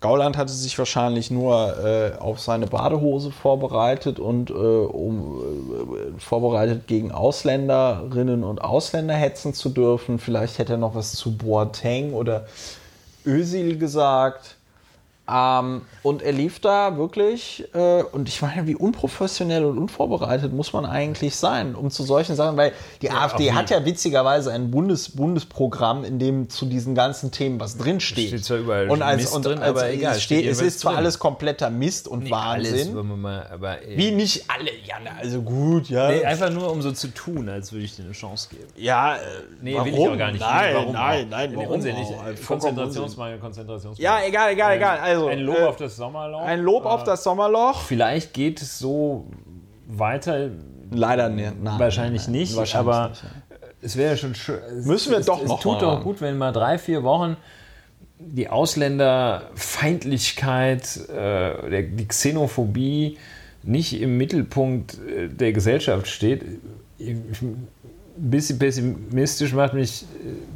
Gauland hatte sich wahrscheinlich nur äh, auf seine Badehose vorbereitet und äh, um, äh, vorbereitet gegen Ausländerinnen und Ausländer hetzen zu dürfen. Vielleicht hätte er noch was zu Boateng oder Özil gesagt. Ähm, und er lief da wirklich, äh, und ich meine, wie unprofessionell und unvorbereitet muss man eigentlich sein, um zu solchen Sachen, weil die ja, AfD hat ja witzigerweise ein Bundes Bundesprogramm, in dem zu diesen ganzen Themen was drinsteht. Steht zwar überall und als, Mist und drin, als, aber egal. Es, steht, es ist zwar drin. alles kompletter Mist und Nee, Wahnsinn. Alles, mal, aber, äh, wie nicht alle, ja, also gut, ja. Nee, einfach nur, um so zu tun, als würde ich dir eine Chance geben. ja, äh, Nee, warum? will ich auch gar nicht. Nein, warum nein, nein, Nee, warum Unsinn. auch? Ich, Vollkommen Konzentrationsmangel, Konzentrationsmangel. Ja, egal, egal, egal. Also, Ein Lob äh, auf das Sommerloch. ein Lob auf das Sommerloch. Vielleicht geht es so weiter. Leider ne, nein. Wahrscheinlich nein, nicht, wahrscheinlich aber nicht, ja. es wäre ja schon schön. es- Müssen wir es, doch es noch tut mal doch gut, wenn mal drei, vier Wochen die Ausländerfeindlichkeit, äh, der, die Xenophobie nicht im Mittelpunkt äh, der Gesellschaft steht. Ein bisschen pessimistisch macht mich äh,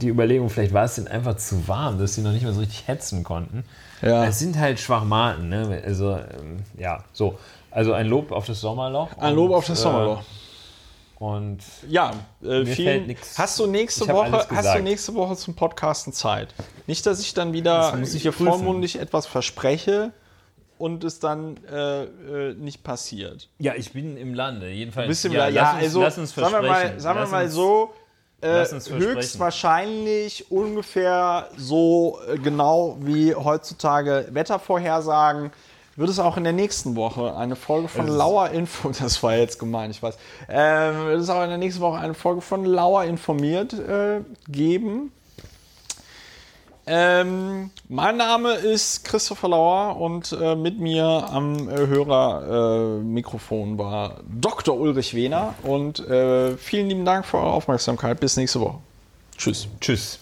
die Überlegung, vielleicht war es denn einfach zu warm, dass sie noch nicht mehr so richtig hetzen konnten. Ja. Es sind halt Schwachmaten, ne? Also, ähm, ja, so. Also ein Lob auf das Sommerloch. Ein Lob auf das äh, Sommerloch. Und Ja, äh, Mir vielen, fällt nix. Hast du nächste Woche, hast du nächste Woche zum Podcasten Zeit? Nicht, dass ich dann wieder ich hier prüfen. vollmundig etwas verspreche und es dann äh, äh, nicht passiert. Ja, ich bin im Lande, jedenfalls. Bisschen ja, ja, lass ja uns, also lass uns sagen wir mal, versprechen. sagen wir Lass mal uns- so, äh, höchstwahrscheinlich ungefähr so äh, genau wie heutzutage Wettervorhersagen wird es auch in der nächsten Woche eine Folge von Es- Lauer Info, das war jetzt gemein, ich weiß, ähm, wird es auch in der nächsten Woche eine Folge von Lauer informiert äh, geben. Ähm, mein Name ist Christopher Lauer und äh, mit mir am äh, Hörermikrofon äh, Mikrofon war Dr. Ulrich Wehner und äh, vielen lieben Dank für eure Aufmerksamkeit. Bis nächste Woche. Tschüss. Tschüss.